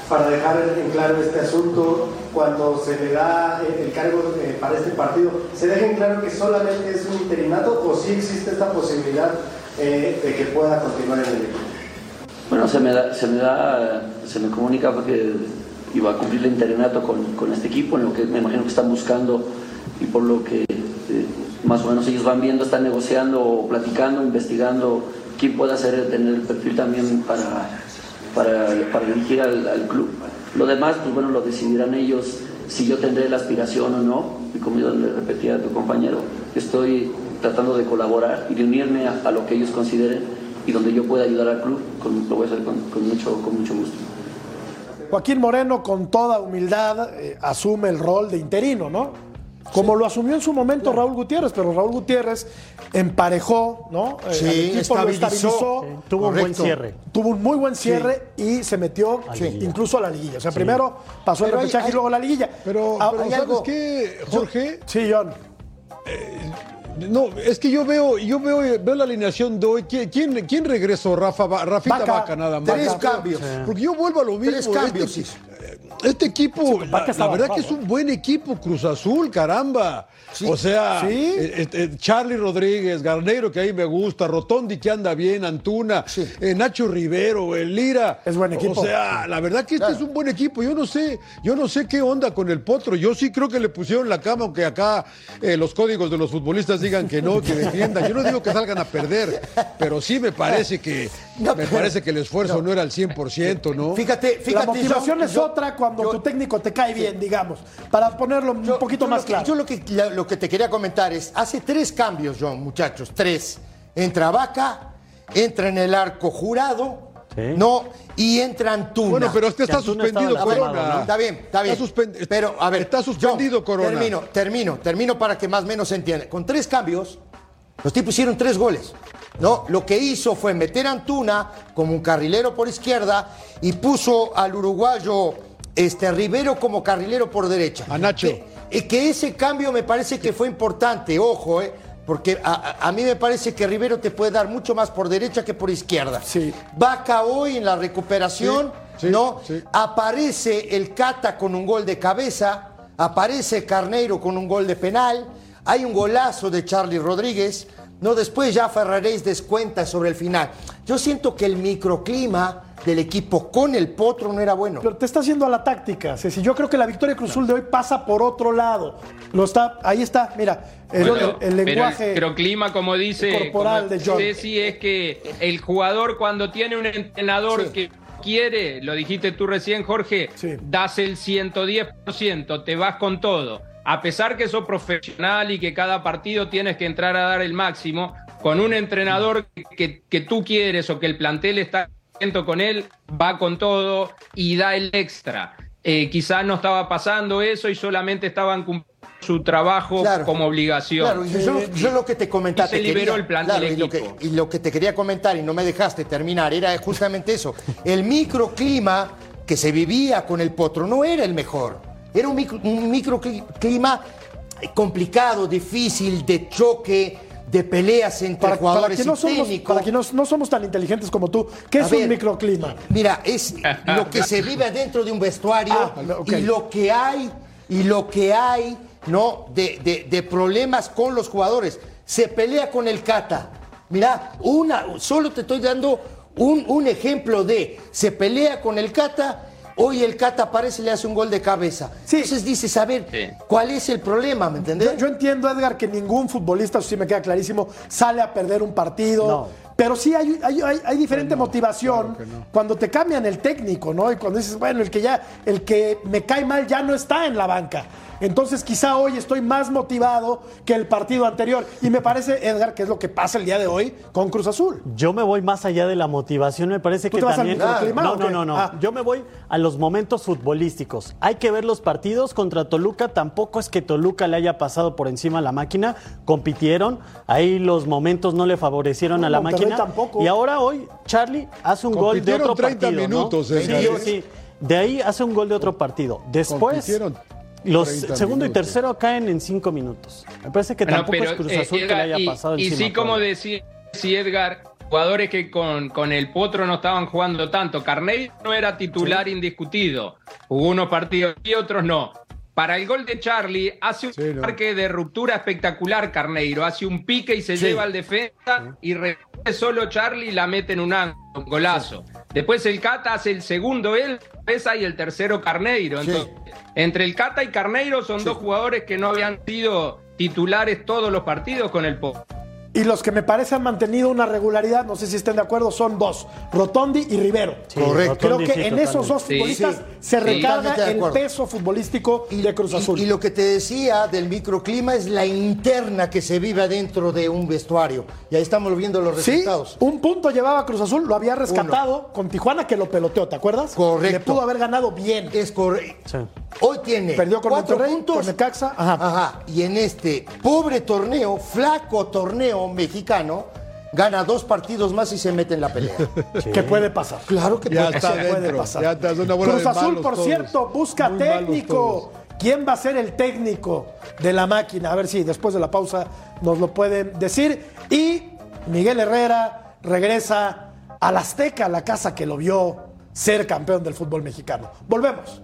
Speaker 10: para dejar en claro este asunto, cuando se le da el, el cargo eh, para este partido, ¿se deja en claro que solamente es un interinato o sí existe esta posibilidad eh, de que pueda continuar en el equipo?
Speaker 9: Bueno, se me da, se me da, se me comunica que iba a cumplir el interinato con, con este equipo, en lo que me imagino que están buscando y por lo que eh, más o menos ellos van viendo, están negociando, platicando, investigando quién puede hacer, tener el perfil también para, para, dirigir al, al club. Lo demás, pues bueno, lo decidirán ellos si yo tendré la aspiración o no. Y como yo le repetía a tu compañero, estoy tratando de colaborar y de unirme a, a lo que ellos consideren y donde yo pueda ayudar al club, con- lo voy a hacer con, con mucho, con mucho gusto.
Speaker 1: Joaquín Moreno, con toda humildad, eh, asume el rol de interino, ¿no? Como lo asumió en su momento Raúl Gutiérrez, pero Raúl Gutiérrez emparejó, ¿no? Eh,
Speaker 5: Sí,
Speaker 1: equipo, lo
Speaker 5: estabilizó.
Speaker 1: estabilizó,
Speaker 5: Sí,
Speaker 6: tuvo un buen
Speaker 5: Correcto.
Speaker 6: cierre.
Speaker 1: tuvo un muy buen cierre y se metió
Speaker 6: A
Speaker 1: incluso a la liguilla. O sea, primero pasó el repechaje y luego la liguilla.
Speaker 7: Pero,
Speaker 1: Ah,
Speaker 7: pero ¿sabes
Speaker 1: algo-
Speaker 7: qué, Jorge?
Speaker 1: Sí, John.
Speaker 7: No, es que yo veo, yo veo, veo la alineación de hoy. ¿Quién, quién, regresó? Rafa, Rafita
Speaker 1: Vaca.
Speaker 7: Nada más.
Speaker 5: Tres cambios.
Speaker 7: Porque yo vuelvo a lo mismo.
Speaker 5: Tres cambios
Speaker 7: Este. Este equipo, la, verdad que es un buen equipo, Cruz Azul, caramba. O sea,
Speaker 1: Sí.
Speaker 7: eh, eh, Charlie Rodríguez, Garnero, que ahí me gusta, Rotondi, que anda bien, Antuna,
Speaker 5: Sí.
Speaker 7: eh, Nacho Rivero, el Lira.
Speaker 1: Es buen equipo.
Speaker 7: O sea, la verdad que este es un buen equipo. Yo no sé, yo no sé qué onda con el potro. Yo sí creo que le pusieron la cama, aunque acá eh, los códigos de los futbolistas digan que no, que defiendan. Yo no digo que salgan a perder, pero sí me parece que
Speaker 5: No,
Speaker 7: me parece que el esfuerzo no, era al 100%, ¿no?
Speaker 5: Fíjate, fíjate.
Speaker 1: la motivación
Speaker 5: yo-
Speaker 1: es
Speaker 5: yo-
Speaker 1: otra cuando
Speaker 5: yo-
Speaker 1: tu técnico te cae bien, digamos. Para ponerlo un poquito
Speaker 5: yo
Speaker 1: más
Speaker 5: lo que-
Speaker 1: claro.
Speaker 5: Yo lo que, lo que te quería comentar es, hace tres cambios, John, muchachos, tres. Entra Vaca, entra en el arco jurado,
Speaker 6: Sí.
Speaker 5: no, y entra Antuna.
Speaker 7: Bueno, pero este está suspendido Corona.
Speaker 6: ¿no?
Speaker 5: Está bien, está bien.
Speaker 7: suspen-
Speaker 5: pero, a ver,
Speaker 7: está suspendido
Speaker 5: John,
Speaker 7: Corona.
Speaker 5: Termino, termino, termino para que más o menos se entienda. Con tres cambios, los tipos hicieron tres goles. ¿no? Lo que hizo fue meter a Antuna como un carrilero por izquierda y puso al uruguayo este, Rivero como carrilero por derecha.
Speaker 7: A Nacho.
Speaker 5: Que, eh, que ese cambio me parece que fue importante, ojo, eh, porque a, a- a mí me parece que Rivero te puede dar mucho más por derecha que por izquierda.
Speaker 1: Sí.
Speaker 5: Vaca hoy en la recuperación,
Speaker 7: Sí, sí,
Speaker 5: ¿no?
Speaker 7: sí.
Speaker 5: Aparece el Cata con un gol de cabeza, aparece Carneiro con un gol de penal, hay un golazo de Charlie Rodríguez, no después ya Ferraréis descuenta sobre el final. Yo siento que el microclima del equipo con el Potro no era bueno.
Speaker 1: Pero te está haciendo a la táctica, Ceci. Yo creo que la victoria de Cruz Azul de hoy pasa por otro lado. Lo está, ahí está, mira, el,
Speaker 8: Bueno,
Speaker 1: el- el lenguaje.
Speaker 8: Pero el microclima, como dice
Speaker 1: corporal
Speaker 8: como
Speaker 1: de John.
Speaker 8: Ceci, es que el jugador cuando tiene un entrenador
Speaker 5: Sí.
Speaker 8: que quiere, lo dijiste tú recién, Jorge,
Speaker 1: Sí.
Speaker 8: das el 110%, te vas con todo. A pesar que sos profesional y que cada partido tienes que entrar a dar el máximo, con un entrenador que, que tú quieres o que el plantel está contento con él, va con todo y da el extra. Eh, quizás no estaba pasando eso y solamente estaban cumpliendo su trabajo
Speaker 5: Claro.
Speaker 8: como obligación.
Speaker 5: Claro, y yo, yo lo que te comentaba.
Speaker 8: Y se liberó
Speaker 5: quería-
Speaker 8: el plan
Speaker 5: claro,
Speaker 8: del
Speaker 5: y lo, que, y lo que te quería comentar y no me dejaste terminar era justamente eso. El microclima que se vivía con el potro no era el mejor. Era un, micro, un microclima complicado, difícil, de choque, de peleas entre
Speaker 1: para, para
Speaker 5: jugadores
Speaker 1: que no somos, para que no, no somos tan inteligentes como tú, ¿qué
Speaker 5: A
Speaker 1: es un microclima?
Speaker 5: Mira, es lo que se vive dentro de un vestuario
Speaker 1: Ah,
Speaker 5: y lo que hay, y lo que hay, ¿no? De, de- de problemas con los jugadores. Se pelea con el Cata. Mira, una, solo te estoy dando un, un ejemplo de se pelea con el Cata. Hoy el Cata aparece y le hace un gol de cabeza.
Speaker 1: Sí.
Speaker 5: Entonces dices, a ver,
Speaker 8: Sí.
Speaker 5: ¿cuál es el problema? ¿Me entendés?
Speaker 1: Yo, yo entiendo, Edgar, que ningún futbolista, eso sí me queda clarísimo, sale a perder un partido.
Speaker 6: No.
Speaker 1: Pero sí hay, hay, hay- hay diferente motivación cuando te cambian el técnico, ¿no? Y cuando dices, bueno, el que ya, el que me cae mal ya no está en la banca. Entonces quizá hoy estoy más motivado que el partido anterior. Y me parece, Edgar, que es lo que pasa el día de hoy con Cruz Azul.
Speaker 6: Yo me voy más allá de la motivación, me parece
Speaker 1: ¿Tú
Speaker 6: que
Speaker 1: te vas al
Speaker 6: también.
Speaker 1: microclima
Speaker 6: no, no, no, no.
Speaker 1: Ah.
Speaker 6: Yo me voy a los momentos futbolísticos. Hay que ver los partidos contra Toluca. Tampoco es que Toluca le haya pasado por encima a la máquina. Compitieron. Ahí los momentos no le favorecieron
Speaker 1: No,
Speaker 6: a la
Speaker 1: Monterrey
Speaker 6: máquina.
Speaker 1: tampoco.
Speaker 6: Y ahora hoy Charlie hace un gol de otro
Speaker 7: 30
Speaker 6: partido. ¿no?
Speaker 7: minutos,
Speaker 6: Sí, sí. De ahí hace un gol de otro partido. Después. Los
Speaker 7: 30
Speaker 6: segundo y tercero caen en cinco minutos. Me parece que
Speaker 8: Bueno,
Speaker 6: tampoco
Speaker 8: pero,
Speaker 6: es Cruz
Speaker 8: eh,
Speaker 6: Azul que le haya
Speaker 8: y-
Speaker 6: pasado
Speaker 8: y,
Speaker 6: encima.
Speaker 8: sí, como decía si Edgar, jugadores que con, con el Potro no estaban jugando tanto. Carneiro no era titular indiscutido. Jugó unos partidos y otros no. Para el gol de Charlie, hace un marque de ruptura espectacular Carneiro. Hace un pique y se lleva al defensa y solo Charlie y la mete en un ángulo, un golazo. Después el Cata hace el segundo él, pesa y el tercero Carneiro. Entonces, entre el Cata y Carneiro son dos jugadores que no habían sido titulares todos los partidos con el Potro.
Speaker 1: Y los que me parece han mantenido una regularidad, no sé si estén de acuerdo, son dos, Rotondi y Rivero.
Speaker 5: Correcto.
Speaker 1: Creo
Speaker 5: Rotondi,
Speaker 1: que
Speaker 5: sí,
Speaker 1: en esos dos futbolistas
Speaker 5: Sí,
Speaker 1: se recarga el peso futbolístico de Cruz Azul.
Speaker 5: Y, y lo que te decía del microclima es la interna que se vive dentro de un vestuario. Y ahí estamos viendo los
Speaker 1: Sí,
Speaker 5: resultados.
Speaker 1: un punto llevaba Cruz Azul, lo había rescatado con Tijuana que lo peloteó, ¿te acuerdas?
Speaker 5: Correcto.
Speaker 1: Le pudo haber ganado bien.
Speaker 5: Es correcto. Hoy tiene
Speaker 1: Perdió con
Speaker 5: cuatro
Speaker 1: Monterrey,
Speaker 5: puntos.
Speaker 1: con Necaxa. Ajá.
Speaker 5: Ajá. Y en este pobre torneo, flaco torneo mexicano, gana dos partidos más y se mete en la pelea.
Speaker 1: ¿Qué puede pasar?
Speaker 5: Claro que
Speaker 7: Ya
Speaker 5: puede
Speaker 7: está
Speaker 5: pasar.
Speaker 1: puede
Speaker 7: dentro.
Speaker 1: pasar.
Speaker 7: Ya está, es una bola
Speaker 1: Cruz
Speaker 7: de
Speaker 1: Azul, por
Speaker 7: todos.
Speaker 1: cierto, busca
Speaker 7: Muy
Speaker 1: técnico. ¿Quién va a ser el técnico de la máquina? A ver si después de la pausa nos lo pueden decir. Y Miguel Herrera regresa al Azteca, la casa que lo vio ser campeón del fútbol mexicano. Volvemos.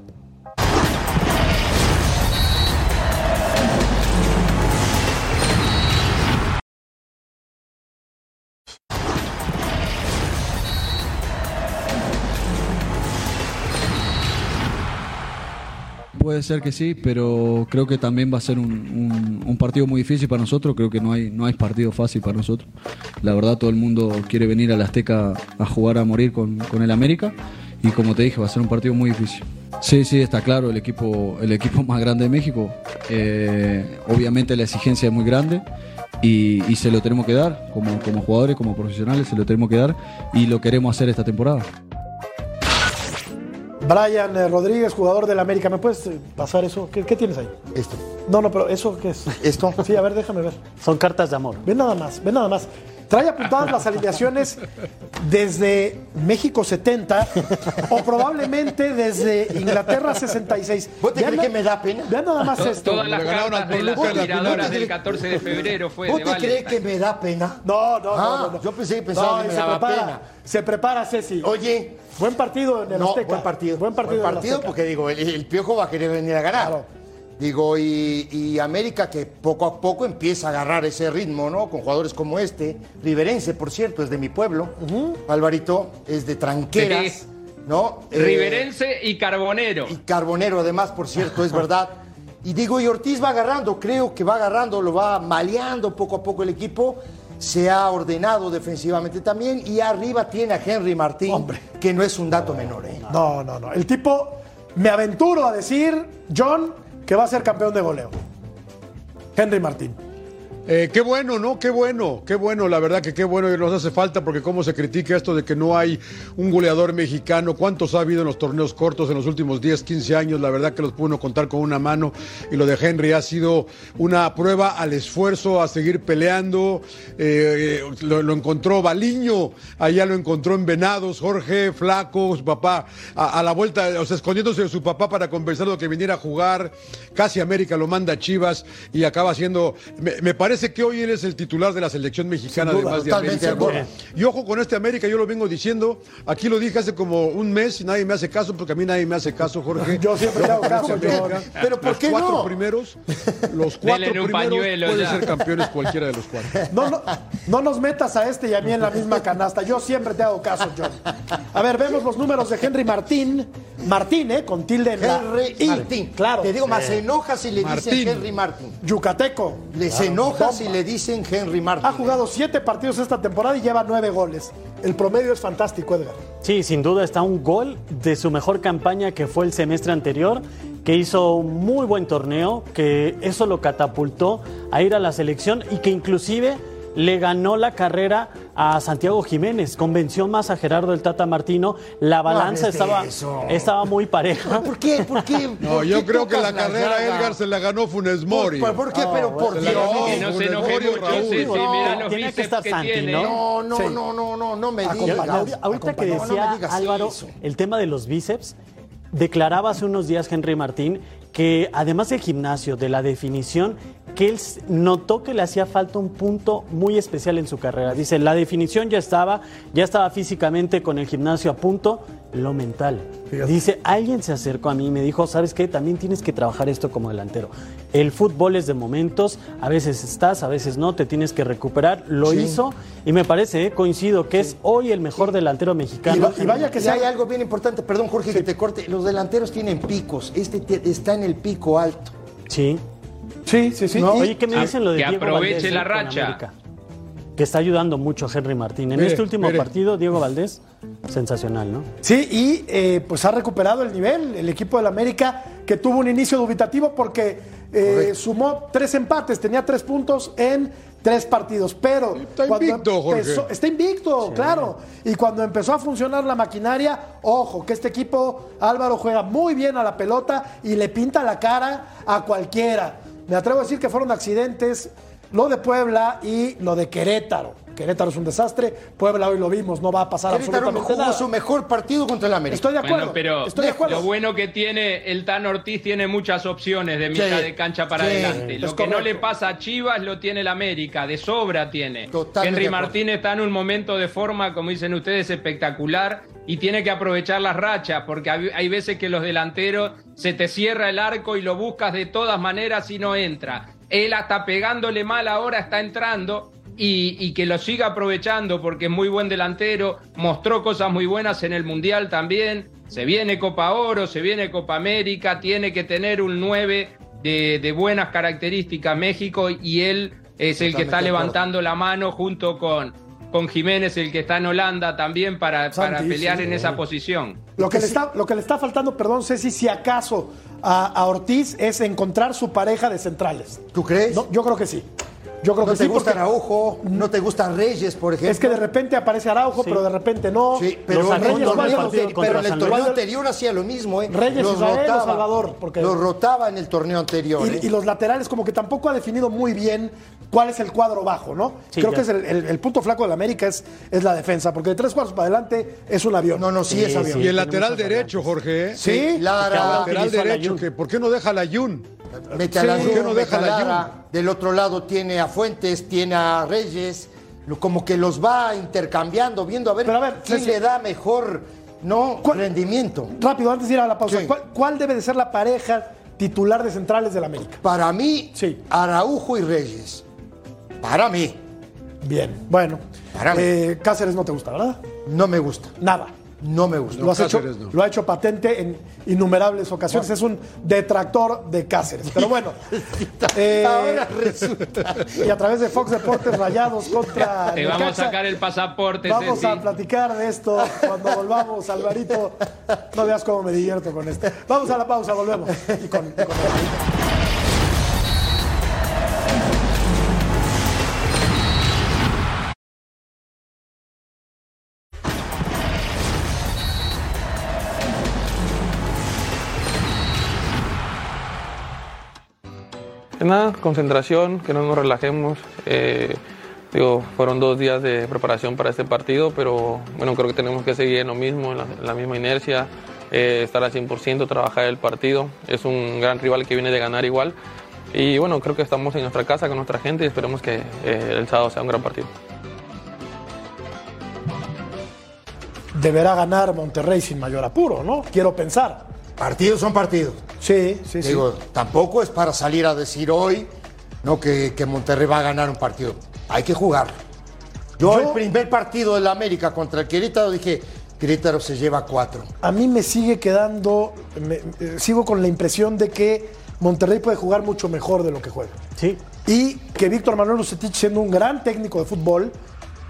Speaker 11: Puede ser que sí, pero creo que también va a ser un, un- un partido muy difícil para nosotros. Creo que no hay, no hay partido fácil para nosotros. La verdad, todo el mundo quiere venir a la Azteca a jugar a morir con, con el América. Y como te dije, va a ser un partido muy difícil. Sí, sí, está claro, el equipo, el equipo más grande de México. Eh, obviamente la exigencia es muy grande. Y, y se lo tenemos que dar, como, como jugadores, como profesionales, se lo tenemos que dar y lo queremos hacer esta temporada.
Speaker 1: Brian eh, Rodríguez, jugador del América. ¿Me puedes eh, pasar eso? ¿Qué, qué tienes ahí?
Speaker 5: Esto.
Speaker 1: No, no, pero ¿eso qué es?
Speaker 5: ¿Esto?
Speaker 1: Sí, a ver, déjame ver.
Speaker 6: Son cartas de amor.
Speaker 1: Ve nada más, ve nada más. Trae apuntadas las alineaciones desde México 70 o probablemente desde Inglaterra 66.
Speaker 5: ¿Vos te crees
Speaker 1: na-
Speaker 5: que me da pena?
Speaker 1: Vean nada más
Speaker 8: To-
Speaker 1: esto.
Speaker 8: Todas las cartas de las
Speaker 5: final.
Speaker 8: del 14 de febrero fue
Speaker 5: ¿Vos
Speaker 8: de
Speaker 5: te
Speaker 8: Vale.
Speaker 5: crees que me da pena?
Speaker 1: No, no,
Speaker 5: Ah,
Speaker 1: no, no, no.
Speaker 5: yo pensé que pensaba
Speaker 1: No,
Speaker 5: que me
Speaker 1: se
Speaker 5: daba
Speaker 1: prepara,
Speaker 5: pena.
Speaker 1: Se prepara Ceci.
Speaker 5: Oye,
Speaker 1: Buen partido en el
Speaker 5: no,
Speaker 1: Azteca.
Speaker 5: buen partido.
Speaker 1: Buen partido, en el
Speaker 5: partido porque digo, el, el Piojo va a querer venir a ganar.
Speaker 1: Claro.
Speaker 5: Digo, y, y América que poco a poco empieza a agarrar ese ritmo, ¿no? Con jugadores como este. Riverense, por cierto, es de mi pueblo. Alvarito es de Tranqueras,
Speaker 8: Sí.
Speaker 5: ¿no? Eh,
Speaker 8: Riverense y Carbonero.
Speaker 5: y Carbonero, además, por cierto, es verdad. Y digo, y Ortiz va agarrando, creo que va agarrando, lo va maleando poco a poco el equipo. Se ha ordenado defensivamente también. Y arriba tiene a Henry Martín,
Speaker 1: Hombre.
Speaker 5: que no es un dato menor, ¿eh?
Speaker 1: No, no, no. El tipo, me aventuro a decir, John, que va a ser campeón de goleo. Henry Martín.
Speaker 7: Eh, qué bueno, ¿no? Qué bueno, qué bueno, la verdad que qué bueno y nos hace falta porque cómo se critica esto de que no hay un goleador mexicano, cuántos ha habido en los torneos cortos en los últimos 10, 15 años, la verdad que los pudo contar con una mano y lo de Henry ha sido una prueba al esfuerzo, a seguir peleando, Eh, eh, lo, lo encontró Baliño, allá lo encontró en Venados, Jorge, Flaco, su papá, a, la vuelta, o sea, escondiéndose de su papá para convencerlo de que viniera a jugar, casi América lo manda a Chivas y acaba siendo, me, me parece que hoy él es el titular de la selección mexicana,
Speaker 5: duda,
Speaker 7: además de
Speaker 5: totalmente
Speaker 7: América.
Speaker 5: acuerdo.
Speaker 7: Y ojo con este América, yo lo vengo diciendo, aquí lo dije hace como un mes y nadie me hace caso, porque a mí nadie me hace caso, Jorge.
Speaker 1: Yo siempre te hago caso,
Speaker 7: ¿Cómo que
Speaker 1: John.
Speaker 7: América?
Speaker 5: Pero ¿por
Speaker 7: los
Speaker 5: qué
Speaker 7: cuatro
Speaker 5: no?
Speaker 7: primeros, los cuatro primeros
Speaker 8: pañuelo
Speaker 7: pueden
Speaker 8: ya.
Speaker 7: ser campeones cualquiera de los cuatro.
Speaker 1: No, no, no nos metas a este y a mí en la misma canasta. Yo siempre te hago caso, John. A ver, vemos los números de Henry Martín. Martín, ¿eh? Con tilde en la
Speaker 5: Henry
Speaker 1: I.
Speaker 5: Martín.
Speaker 1: Claro.
Speaker 5: Te digo, más se enoja si le
Speaker 7: Martín.
Speaker 5: dicen Henry Martín.
Speaker 1: Yucateco.
Speaker 5: Les
Speaker 1: Claro,
Speaker 5: enoja
Speaker 1: bomba.
Speaker 5: si le dicen Henry Martín.
Speaker 1: Ha jugado siete partidos esta temporada y lleva nueve goles. El promedio es fantástico, Edgar.
Speaker 6: Sí, sin duda está un gol de su mejor campaña que fue el semestre anterior, que hizo un muy buen torneo, que eso lo catapultó a ir a la selección y que inclusive le ganó la carrera a Santiago Jiménez, convenció más a Gerardo el Tata Martino, la balanza estaba,
Speaker 5: eso.
Speaker 6: estaba muy pareja.
Speaker 5: ¿Por qué? ¿Por qué?
Speaker 7: No,
Speaker 5: ¿Por
Speaker 7: yo
Speaker 5: qué
Speaker 7: creo que la carrera
Speaker 5: llaga?
Speaker 7: Edgar se la ganó Funes Mori.
Speaker 5: ¿Por, por qué? pero por Dios.
Speaker 8: Que no se enoje mucho, mira
Speaker 6: Tiene que estar
Speaker 8: que
Speaker 6: Santi,
Speaker 8: tiene.
Speaker 6: ¿no?
Speaker 5: No, no,
Speaker 1: Sí.
Speaker 5: no, no, no, no me
Speaker 1: Acompañado.
Speaker 5: digas.
Speaker 6: Ahorita, que
Speaker 5: No, no
Speaker 6: decía Álvaro
Speaker 5: eso.
Speaker 6: el tema de los bíceps, declaraba hace unos días Henry Martín que además del gimnasio, de la definición, que él notó que le hacía falta un punto muy especial en su carrera. Dice, la definición ya estaba, ya estaba físicamente con el gimnasio a punto, lo mental. Dice, alguien se acercó a mí y me dijo, ¿sabes qué? También tienes que trabajar esto como delantero. El fútbol es de momentos, a veces estás, a veces no, te tienes que recuperar. Lo
Speaker 5: Sí.
Speaker 6: hizo y me parece, eh, coincido, que es hoy el mejor delantero mexicano.
Speaker 5: Y hay algo bien importante, perdón Jorge que te corte, los delanteros tienen picos, este te- está en el pico alto.
Speaker 6: Sí.
Speaker 1: Sí, sí, sí.
Speaker 5: ¿No?
Speaker 6: Oye, ¿qué me dicen lo de
Speaker 8: Que
Speaker 6: Diego
Speaker 8: aproveche
Speaker 6: Valdés,
Speaker 8: la
Speaker 6: eh,
Speaker 8: racha.
Speaker 6: Que está ayudando mucho a Henry Martín. En
Speaker 1: Mire,
Speaker 6: este último
Speaker 1: mire.
Speaker 6: partido, Diego Valdés, sensacional, ¿no?
Speaker 1: Sí, y eh, pues ha recuperado el nivel el equipo del América, que tuvo un inicio dubitativo porque eh, sumó tres empates, tenía tres puntos en tres partidos, pero
Speaker 7: Está
Speaker 1: cuando
Speaker 7: invicto, Jorge.
Speaker 1: empezó- está invicto, claro. Y cuando empezó a funcionar la maquinaria, ojo, que este equipo, Álvaro juega muy bien a la pelota y le pinta la cara a cualquiera. Me atrevo a decir que fueron accidentes lo de Puebla y lo de Querétaro. Querétaro es un desastre, Puebla hoy lo vimos, no va a pasar
Speaker 5: Querétaro
Speaker 1: absolutamente
Speaker 5: jugó
Speaker 1: nada.
Speaker 5: su mejor partido contra el América.
Speaker 1: Estoy de acuerdo.
Speaker 8: Bueno, pero
Speaker 1: estoy de acuerdo.
Speaker 8: lo bueno que tiene el Tan Ortiz tiene muchas opciones de mitad
Speaker 5: Sí,
Speaker 8: de cancha para
Speaker 5: sí,
Speaker 8: adelante. Lo que no le pasa a Chivas lo tiene el América, de sobra tiene.
Speaker 5: Totalmente
Speaker 8: Henry
Speaker 5: de acuerdo.
Speaker 8: Martín está en un momento de forma, como dicen ustedes, espectacular y tiene que aprovechar las rachas, porque hay veces que los delanteros se te cierra el arco y lo buscas de todas maneras y no entra. Él hasta pegándole mal ahora está entrando y, y que lo siga aprovechando porque es muy buen delantero, mostró cosas muy buenas en el Mundial también, se viene Copa Oro, se viene Copa América, tiene que tener un 9 de, de buenas características México y él es el que está levantando la mano junto con, con Jiménez, el que está en Holanda también para, para pelear en esa posición.
Speaker 1: Lo que, le está, lo que le está faltando, perdón, Ceci, si acaso a, a Ortiz es encontrar su pareja de centrales.
Speaker 5: ¿Tú crees?
Speaker 1: No, yo creo que sí. Yo creo
Speaker 5: ¿No
Speaker 1: que
Speaker 5: te
Speaker 1: sí.
Speaker 5: gusta
Speaker 1: porque
Speaker 5: Araujo? ¿No te gusta Reyes, por ejemplo?
Speaker 1: Es que de repente aparece Araujo, pero de repente no.
Speaker 5: Sí, pero,
Speaker 1: Los Reyes,
Speaker 5: no, pero en el torneo
Speaker 1: Luis.
Speaker 5: anterior hacía lo mismo, ¿eh?
Speaker 1: Reyes, Israel o Salvador, porque-
Speaker 5: Los rotaba en el torneo anterior. ¿eh?
Speaker 1: Y, los laterales como que tampoco ha definido muy bien cuál es el cuadro bajo, ¿no?
Speaker 5: Sí,
Speaker 1: Creo
Speaker 5: ya.
Speaker 1: que es el, el- el punto flaco de la América es, es la defensa, porque de tres cuartos para adelante es un avión.
Speaker 5: No, no, sí, es avión.
Speaker 7: y el lateral derecho, Jorge. ¿eh?
Speaker 1: Sí,
Speaker 5: Lara.
Speaker 7: El lateral derecho, que ¿por qué no deja la Yun?
Speaker 5: A
Speaker 7: Sí,
Speaker 5: la
Speaker 7: ¿por qué
Speaker 5: Jun,
Speaker 7: no
Speaker 5: mete
Speaker 7: deja
Speaker 5: a
Speaker 7: la
Speaker 5: Lara. Del otro lado tiene a Fuentes, tiene a Reyes. Como que los va intercambiando, viendo a ver, quién
Speaker 1: Ceci-
Speaker 5: le da mejor no rendimiento.
Speaker 1: Rápido, antes de ir a la pausa,
Speaker 5: Sí.
Speaker 1: ¿cuál, cuál debe de ser la pareja titular de centrales del América?
Speaker 5: Para mí, Araujo y Reyes. Para mí.
Speaker 1: Bien, bueno.
Speaker 5: Para mí.
Speaker 1: Eh, Cáceres no te gusta, ¿verdad?
Speaker 5: No me gusta.
Speaker 1: Nada.
Speaker 5: No me gusta.
Speaker 1: lo, has hecho,
Speaker 7: no.
Speaker 1: lo ha hecho patente en innumerables ocasiones. Es un detractor de Cáceres. Pero bueno. eh,
Speaker 5: Ahora resulta.
Speaker 1: y a través de Fox Deportes Rayados contra.
Speaker 8: Te vamos a sacar el pasaporte,
Speaker 1: Vamos
Speaker 8: Ceci.
Speaker 1: a platicar de esto cuando volvamos, Alvarito. No veas cómo me divierto con esto. Vamos a la pausa, volvemos. Y con- y con-
Speaker 12: nada, concentración, que no nos relajemos. eh, fueron dos días de preparación para este partido, pero bueno, creo que tenemos que seguir en lo mismo, en la, en la misma inercia, eh, estar al 100%, trabajar el partido. Es un gran rival que viene de ganar igual. Y bueno, creo que estamos en nuestra casa con nuestra gente y esperemos que eh, el sábado sea un gran partido.
Speaker 1: Deberá ganar Monterrey sin mayor apuro, ¿no? Quiero pensar.
Speaker 5: Partidos son partidos.
Speaker 1: Sí, sí, sí.
Speaker 5: Digo, tampoco es para salir a decir hoy no que, que Monterrey va a ganar un partido. Hay que jugar. Yo, el primer partido de la América contra el Querétaro dije, Querétaro se lleva cuatro.
Speaker 1: A mí me sigue quedando, me- eh, sigo con la impresión de que Monterrey puede jugar mucho mejor de lo que juega.
Speaker 6: Sí.
Speaker 1: Y que Víctor Manuel Lucetich, siendo un gran técnico de fútbol,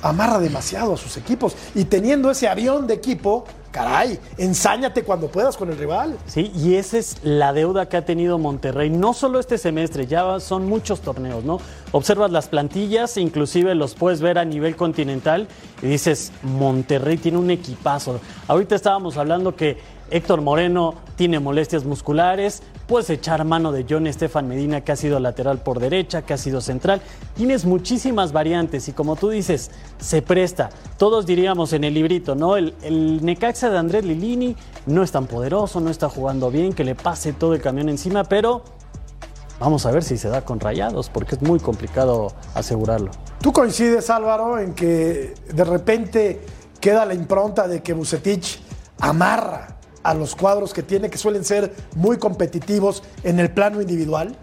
Speaker 1: amarra demasiado a sus equipos. Y teniendo ese avión de equipo, caray, ensáñate cuando puedas con el rival.
Speaker 6: Sí, y esa es la deuda que ha tenido Monterrey, no solo este semestre, ya son muchos torneos, ¿no? Observas las plantillas, inclusive los puedes ver a nivel continental y dices, Monterrey tiene un equipazo. Ahorita estábamos hablando que Héctor Moreno tiene molestias musculares, puedes echar mano de John Estefan Medina, que ha sido lateral por derecha, que ha sido central. Tienes muchísimas variantes y como tú dices, se presta. Todos diríamos en el librito, ¿no? El, el Necaxa de Andrés Lilini no es tan poderoso, no está jugando bien, que le pase todo el camión encima, pero Vamos a ver si se da con rayados, porque es muy complicado asegurarlo.
Speaker 1: ¿Tú coincides, Álvaro, en que de repente queda la impronta de que Bucetich amarra a los cuadros que tiene, que suelen ser muy competitivos en el plano individual?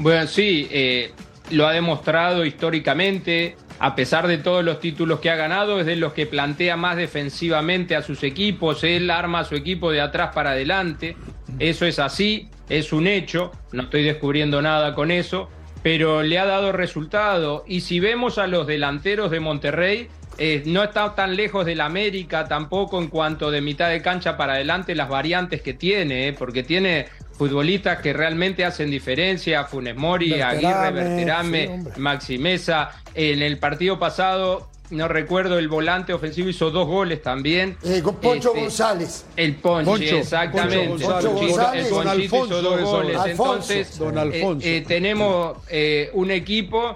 Speaker 8: Bueno, sí, eh, lo ha demostrado históricamente, a pesar de todos los títulos que ha ganado, es de los que plantea más defensivamente a sus equipos, él arma a su equipo de atrás para adelante, eso es así, es un hecho, no estoy descubriendo nada con eso, pero le ha dado resultado. Y si vemos a los delanteros de Monterrey, eh, no está tan lejos del América tampoco en cuanto de mitad de cancha para adelante las variantes que tiene, eh, porque tiene futbolistas que realmente hacen diferencia, Funes Mori,
Speaker 1: Berterame,
Speaker 8: Aguirre, Berterame,
Speaker 1: sí, hombre.
Speaker 8: Maxi Mesa. En el partido pasado, no recuerdo, el volante ofensivo hizo dos goles también.
Speaker 5: Eh, con Poncho
Speaker 8: Este,
Speaker 5: González.
Speaker 8: El Ponchi,
Speaker 7: Poncho,
Speaker 8: exactamente.
Speaker 7: Poncho González.
Speaker 8: El Ponchito-
Speaker 5: González.
Speaker 8: el
Speaker 7: Don
Speaker 8: Ponchito
Speaker 7: Alfonso
Speaker 8: hizo dos
Speaker 7: es
Speaker 8: goles.
Speaker 5: Alfonso.
Speaker 8: Entonces,
Speaker 7: Don
Speaker 8: eh,
Speaker 7: Alfonso.
Speaker 8: eh, tenemos eh, un equipo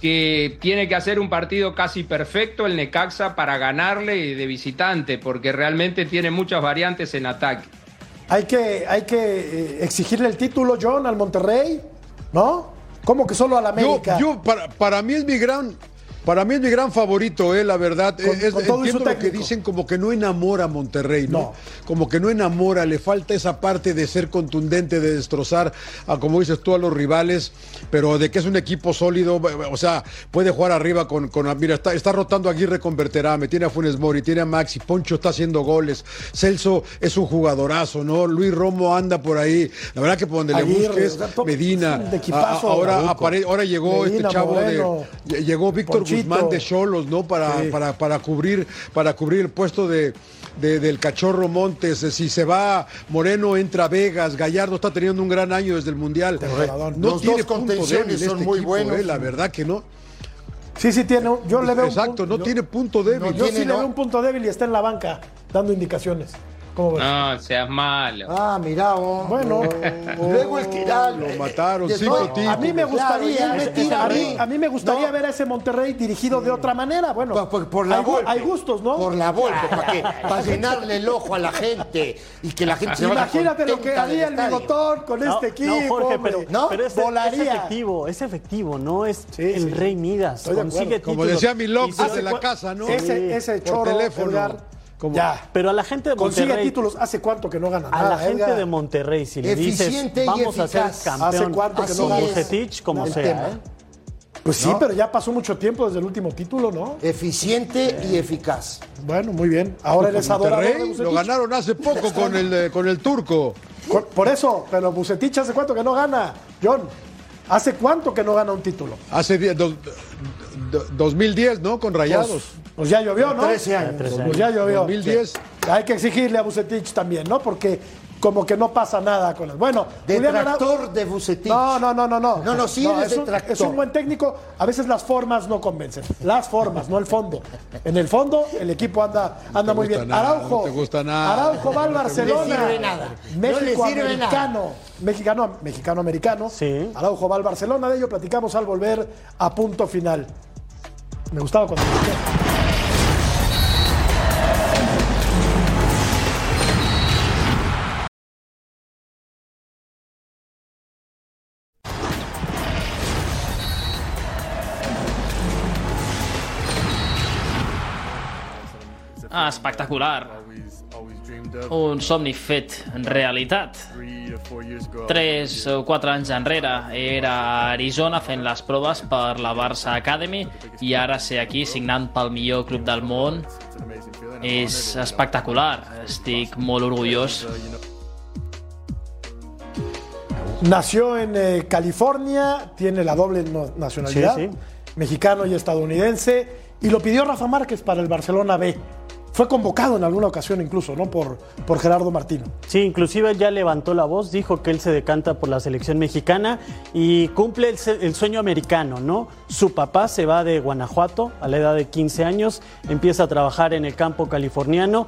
Speaker 8: que tiene que hacer un partido casi perfecto el Necaxa para ganarle de visitante, porque realmente tiene muchas variantes en ataque.
Speaker 1: Hay que, hay que eh, exigirle el título, John, al Monterrey, ¿no? ¿Cómo que solo al
Speaker 7: Yo,
Speaker 1: América?
Speaker 7: yo para, para mí es mi gran. Para mí es mi gran favorito, eh, la verdad.
Speaker 1: Con-
Speaker 7: Es-
Speaker 1: con todo
Speaker 7: entiendo lo que dicen, como que no enamora a Monterrey, ¿no?
Speaker 1: No.
Speaker 7: Como que no enamora, le falta esa parte de ser contundente, de destrozar, a, como dices tú, a los rivales, pero de que es un equipo sólido, o sea, puede jugar arriba con. con mira, está, está rotando a Aguirre con Berterame, tiene a Funes Mori, tiene a Maxi, Poncho está haciendo goles, Celso es un jugadorazo, ¿no? Luis Romo anda por ahí. La verdad que por donde
Speaker 1: Aguirre,
Speaker 7: le busques, Medina,
Speaker 1: equipazo.
Speaker 7: a- ahora, apare- ahora llegó
Speaker 1: Medina,
Speaker 7: este chavo
Speaker 1: Moreno,
Speaker 7: de. Llegó Víctor
Speaker 1: Ponchito.
Speaker 7: Guzmán de Cholos, ¿no? Para,
Speaker 1: Sí.
Speaker 7: para, para cubrir, para cubrir el puesto de, de- del cachorro Montes. Eh, Si se va Moreno, entra Vegas. Gallardo está teniendo un gran año desde el Mundial. No
Speaker 5: Los
Speaker 7: tiene
Speaker 5: dos contenciones
Speaker 7: débil
Speaker 5: son
Speaker 7: este
Speaker 5: muy
Speaker 7: equipo,
Speaker 5: buenos.
Speaker 7: eh, la verdad que no.
Speaker 1: Sí, sí tiene. un- Yo le veo un
Speaker 7: Exacto,
Speaker 1: punto-
Speaker 7: no tiene punto débil.
Speaker 5: No
Speaker 1: Yo
Speaker 5: tiene,
Speaker 1: sí le veo un punto débil y está en la banca dando indicaciones. ¿Cómo ves?
Speaker 8: No, seas malo.
Speaker 5: Ah, mira, oh,
Speaker 1: Bueno.
Speaker 5: oh, luego el da.
Speaker 7: Lo mataron, cinco
Speaker 1: No, a mí me gustaría, a, mí,
Speaker 5: mí.
Speaker 1: a mí me gustaría
Speaker 5: No.
Speaker 1: ver a ese Monterrey dirigido de otra manera. Bueno,
Speaker 5: Por, por- por la
Speaker 1: hay,
Speaker 5: Volpe.
Speaker 1: hay gustos, ¿no?
Speaker 5: Por la Volpe, para, que, para llenarle el ojo a la gente y que la gente se vaya
Speaker 1: Imagínate lo que haría el bigotón con
Speaker 6: No,
Speaker 1: este equipo.
Speaker 6: no, Jorge, pero,
Speaker 5: ¿no?
Speaker 6: pero es,
Speaker 1: Volaría.
Speaker 6: es efectivo, es efectivo, no es
Speaker 1: Sí,
Speaker 6: el
Speaker 1: sí.
Speaker 6: Rey Midas. Consigue.
Speaker 7: Como decía mi
Speaker 6: hace
Speaker 7: la casa, ¿no?
Speaker 1: Ese, ese
Speaker 7: Por
Speaker 1: choro,
Speaker 7: teléfono. Como-
Speaker 1: ya.
Speaker 6: Pero a la gente de
Speaker 1: Consigue
Speaker 6: Monterrey,
Speaker 1: títulos. ¿Hace cuánto que no gana
Speaker 6: a
Speaker 1: nada,
Speaker 6: la gente
Speaker 1: Edgar?
Speaker 6: de Monterrey, si le dices,
Speaker 5: Eficiente y
Speaker 6: vamos a ser
Speaker 5: eficaz.
Speaker 6: campeón,
Speaker 1: ¿Hace cuánto que
Speaker 5: no gana?
Speaker 6: Bucetich, como
Speaker 5: El
Speaker 6: sea,
Speaker 5: tema.
Speaker 6: ¿eh?
Speaker 1: Pues sí, pero ya pasó mucho tiempo desde el último título, ¿no?
Speaker 5: Eficiente y eficaz.
Speaker 1: Bueno, muy bien. Ahora eres adorador de
Speaker 7: lo ganaron hace poco con el, eh, con el turco.
Speaker 1: Con- Por eso, pero Bucetich hace cuánto que no gana. John, ¿hace cuánto que no gana un título?
Speaker 7: Hace die- dos- do- 2010, ¿no? Con Rayados.
Speaker 1: Pues ya llovió, ¿no?
Speaker 5: 13 años.
Speaker 1: Pues ya llovió.
Speaker 7: 2010.
Speaker 1: Sí. Hay que exigirle a Bucetich también, ¿no? Porque como que no pasa nada con él. Bueno,
Speaker 5: Detractor de Bucetich.
Speaker 1: No, no, no, no, no.
Speaker 5: No, no, sí
Speaker 1: es, un, es un buen técnico. A veces las formas no convencen. Las formas, no el fondo. En el fondo, el equipo anda, anda muy bien.
Speaker 7: nada,
Speaker 1: Araujo.
Speaker 7: no te gusta nada.
Speaker 1: Araujo va al. Barcelona.
Speaker 5: No le sirve nada. No le
Speaker 1: México
Speaker 5: sirve
Speaker 1: americano. Mexicano, mexicano americano.
Speaker 6: Sí.
Speaker 1: Araujo va al Barcelona. De ello platicamos al volver a punto final. Me gustaba cuando.
Speaker 13: Espectacular. Un somni fet realitat. Tres o quatre anys enrere era a Arizona fent les proves per la Barça Academy i ara ser aquí signant pel millor club del món és espectacular. Estic molt orgullós.
Speaker 1: Nació en eh, California, tiene la doble no- nacionalidad,
Speaker 6: Sí, sí.
Speaker 1: mexicano y estadounidense, y lo pidió Rafa Márquez para el Barcelona B. Fue convocado en alguna ocasión incluso, ¿no? Por, por Gerardo Martino.
Speaker 6: Sí, inclusive ya levantó la voz, dijo que él se decanta por la selección mexicana y cumple el sueño americano, ¿no? Su papá se va de Guanajuato a la edad de 15 años, empieza a trabajar en el campo californiano.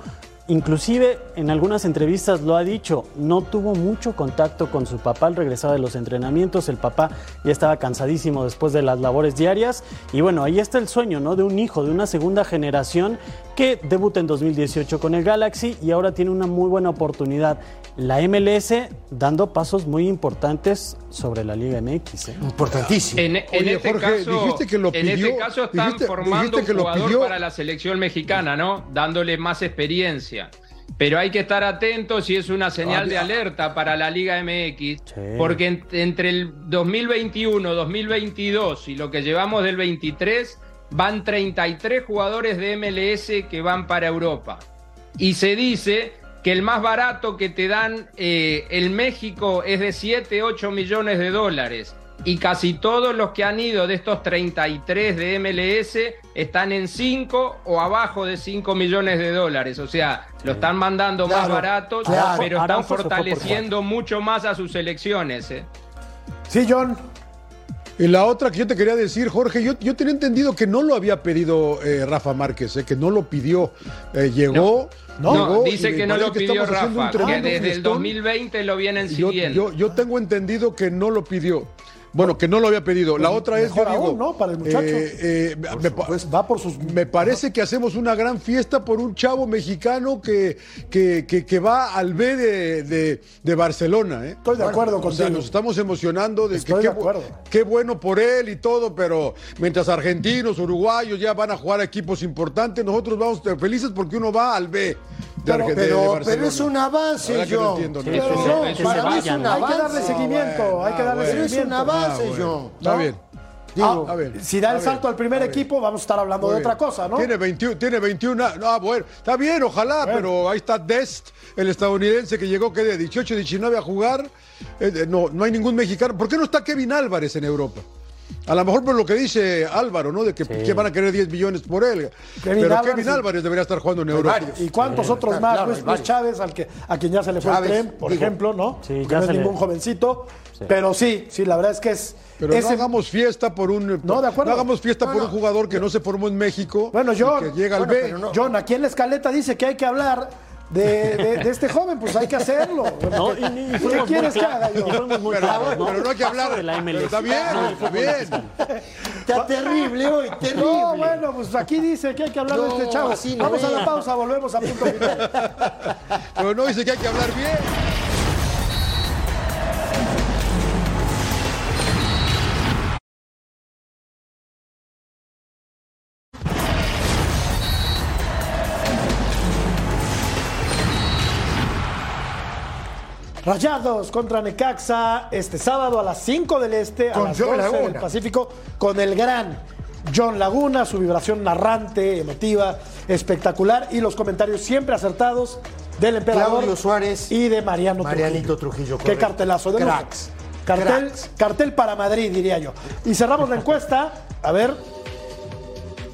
Speaker 6: Inclusive en algunas entrevistas lo ha dicho, no tuvo mucho contacto con su papá al regresar de los entrenamientos, el papá ya estaba cansadísimo después de las labores diarias y bueno, ahí está el sueño, ¿no? De un hijo, de una segunda generación que debuta en 2018 con el Galaxy y ahora tiene una muy buena oportunidad. La MLS dando pasos muy importantes sobre la Liga MX. ¿eh?
Speaker 5: Importantísimo.
Speaker 8: En, en
Speaker 7: Oye,
Speaker 8: este
Speaker 7: Jorge,
Speaker 8: caso,
Speaker 7: dijiste que lo
Speaker 8: en este caso están
Speaker 7: dijiste-
Speaker 8: formando
Speaker 7: dijiste
Speaker 8: un jugador
Speaker 7: pidió-
Speaker 8: para la selección mexicana, ¿no? Dándole más experiencia. Pero hay que estar atentos y es una señal de alerta para la Liga MX, porque en- entre el 2021, 2022 y lo que llevamos del 23, van 33 jugadores de MLS que van para Europa. Y se dice que el más barato que te dan eh, el México es de 7, 8 millones de dólares. Y casi todos los que han ido de estos 33 de MLS están en 5 o abajo de 5 millones de dólares. O sea, lo están mandando más baratos,
Speaker 1: claro.
Speaker 8: pero están fortaleciendo mucho más a sus selecciones. ¿eh?
Speaker 1: Sí, John.
Speaker 7: Y la otra que yo te quería decir, Jorge, yo, yo tenía entendido que no lo había pedido eh, Rafa Márquez, eh, que no lo pidió. Eh, llegó.
Speaker 8: No,
Speaker 7: llegó
Speaker 8: dice que no lo pidió
Speaker 7: haciendo un
Speaker 8: Rafa, que desde el
Speaker 7: fiestón.
Speaker 8: 2020 lo vienen
Speaker 7: Yo,
Speaker 8: siguiendo.
Speaker 7: yo, yo tengo entendido que no lo pidió. Bueno, que no lo había pedido. La otra es, yo
Speaker 1: mejor
Speaker 7: digo,
Speaker 1: aún, ¿no? Para el muchacho.
Speaker 7: eh, eh, me,
Speaker 1: Va por sus.
Speaker 7: me parece que hacemos una gran fiesta por un chavo mexicano que, que, que- que va al B de, de- de Barcelona. ¿eh?
Speaker 1: Estoy de acuerdo
Speaker 7: O sea,
Speaker 1: contigo.
Speaker 7: nos estamos emocionando de
Speaker 1: Estoy
Speaker 7: que
Speaker 1: de
Speaker 7: qué, qué bueno por él y todo, pero mientras argentinos, uruguayos ya van a jugar a equipos importantes, nosotros vamos felices porque uno va al B de,
Speaker 5: Pero, pero, pero es un avance,
Speaker 7: no entiendo, ¿no?
Speaker 5: Pero no, para
Speaker 7: es
Speaker 5: mí es un
Speaker 1: Hay que
Speaker 5: avance.
Speaker 1: darle seguimiento, hay que darle
Speaker 5: Pero es
Speaker 1: seguimiento.
Speaker 5: un avance,
Speaker 7: Ah, bueno.
Speaker 5: John.
Speaker 7: Está
Speaker 1: ¿no?
Speaker 7: bien.
Speaker 1: Digo,
Speaker 7: a ver,
Speaker 1: si da el
Speaker 7: ver,
Speaker 1: salto al primer
Speaker 7: ver.
Speaker 1: equipo, vamos a estar hablando
Speaker 7: Muy
Speaker 1: de otra
Speaker 7: bien.
Speaker 1: cosa, ¿no?
Speaker 7: Tiene 21, tiene 21, ah, bueno, está bien, ojalá, pero ahí está Dest, el estadounidense que llegó que de 18, 19 a jugar. Eh, no, no hay ningún mexicano. ¿Por qué no está Kevin Álvarez en Europa? A lo mejor por lo que dice Álvaro, ¿no? De que, que van a querer 10 millones por él.
Speaker 1: Kevin
Speaker 7: pero
Speaker 1: Álvarez,
Speaker 7: Kevin. Álvarez debería estar jugando en Europa.
Speaker 1: ¿Y cuántos otros más?
Speaker 5: claro,
Speaker 1: Luis, Luis
Speaker 5: varios.
Speaker 1: Chávez, al que, a quien ya se le fue
Speaker 5: Chávez,
Speaker 1: el tren, por
Speaker 5: digo.
Speaker 1: ejemplo, ¿no?
Speaker 6: Sí, ya
Speaker 1: no es
Speaker 6: le-
Speaker 1: ningún jovencito. Pero sí, sí, la verdad es que es.
Speaker 7: Pero
Speaker 1: ese-
Speaker 7: no hagamos fiesta por un.
Speaker 1: No, de acuerdo.
Speaker 7: no hagamos fiesta
Speaker 5: No,
Speaker 7: por
Speaker 5: no.
Speaker 7: un jugador que no se formó en México.
Speaker 1: Bueno, John,
Speaker 7: que llega al
Speaker 5: bueno,
Speaker 7: B.
Speaker 1: John, aquí en la escaleta dice que hay que hablar de, de- de este joven, pues hay que hacerlo.
Speaker 6: No, y- y
Speaker 1: ¿Qué quieres que haga yo?
Speaker 7: Pero,
Speaker 6: claros,
Speaker 7: pero no hay que hablar.
Speaker 6: De la MLS.
Speaker 7: está bien,
Speaker 6: No,
Speaker 7: está bien.
Speaker 5: Está terrible hoy, terrible.
Speaker 1: No, bueno, pues aquí dice que hay que hablar de este chavo. Vamos a la pausa, volvemos a punto final.
Speaker 7: Pero no dice que hay que hablar bien.
Speaker 1: Rayados contra Necaxa este sábado a las 5 del Este, a
Speaker 5: Con
Speaker 1: las
Speaker 5: John
Speaker 1: 12 del. Pacífico, con el gran John Laguna, su vibración narrante, emotiva, espectacular y los comentarios siempre acertados del emperador
Speaker 5: Claudio Suárez
Speaker 1: y de Mariano
Speaker 5: Marianito Trujillo,
Speaker 1: Qué
Speaker 5: correcto.
Speaker 1: cartelazo de.
Speaker 5: Cracks.
Speaker 1: Cartel,
Speaker 5: Cracks.
Speaker 1: cartel para Madrid, diría yo. Y cerramos la encuesta. A ver.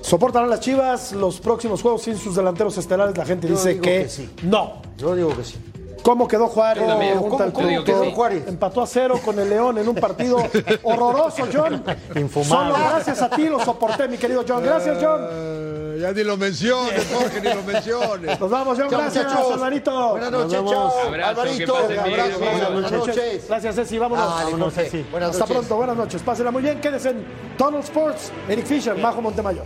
Speaker 1: ¿Soportarán las Chivas los próximos juegos sin sus delanteros estelares? La gente
Speaker 5: Yo
Speaker 1: dice que,
Speaker 5: que sí.
Speaker 1: no.
Speaker 5: Yo digo que sí.
Speaker 1: ¿Cómo quedó Juárez?
Speaker 5: ¿Cómo-
Speaker 1: el
Speaker 5: cómo
Speaker 8: digo que
Speaker 1: productor.
Speaker 8: sí.
Speaker 5: Juárez?
Speaker 1: Empató a cero con el León en un partido horroroso, John.
Speaker 6: Infumable.
Speaker 1: Solo gracias a ti lo soporté, mi querido John. Gracias, John.
Speaker 7: Eh, ya ni lo menciones, Jorge, ni lo menciones.
Speaker 1: Nos vamos, John.
Speaker 5: Chao,
Speaker 1: Gracias,
Speaker 5: muchachos.
Speaker 1: Alvarito.
Speaker 5: Buenas noches, chao.
Speaker 8: Abrazo,
Speaker 5: Alvarito,
Speaker 8: que pasen bien.
Speaker 5: abrazo,
Speaker 8: Buenas
Speaker 5: buenas noches.
Speaker 1: Gracias, Ceci. Vámonos.
Speaker 5: Dale,
Speaker 1: Vámonos. Ceci.
Speaker 5: Buenas
Speaker 1: Hasta
Speaker 5: noches.
Speaker 1: pronto. Buenas noches. Pásenla muy bien. Quédense en Tunnel Sports. Eric Fisher, Majo Montemayor.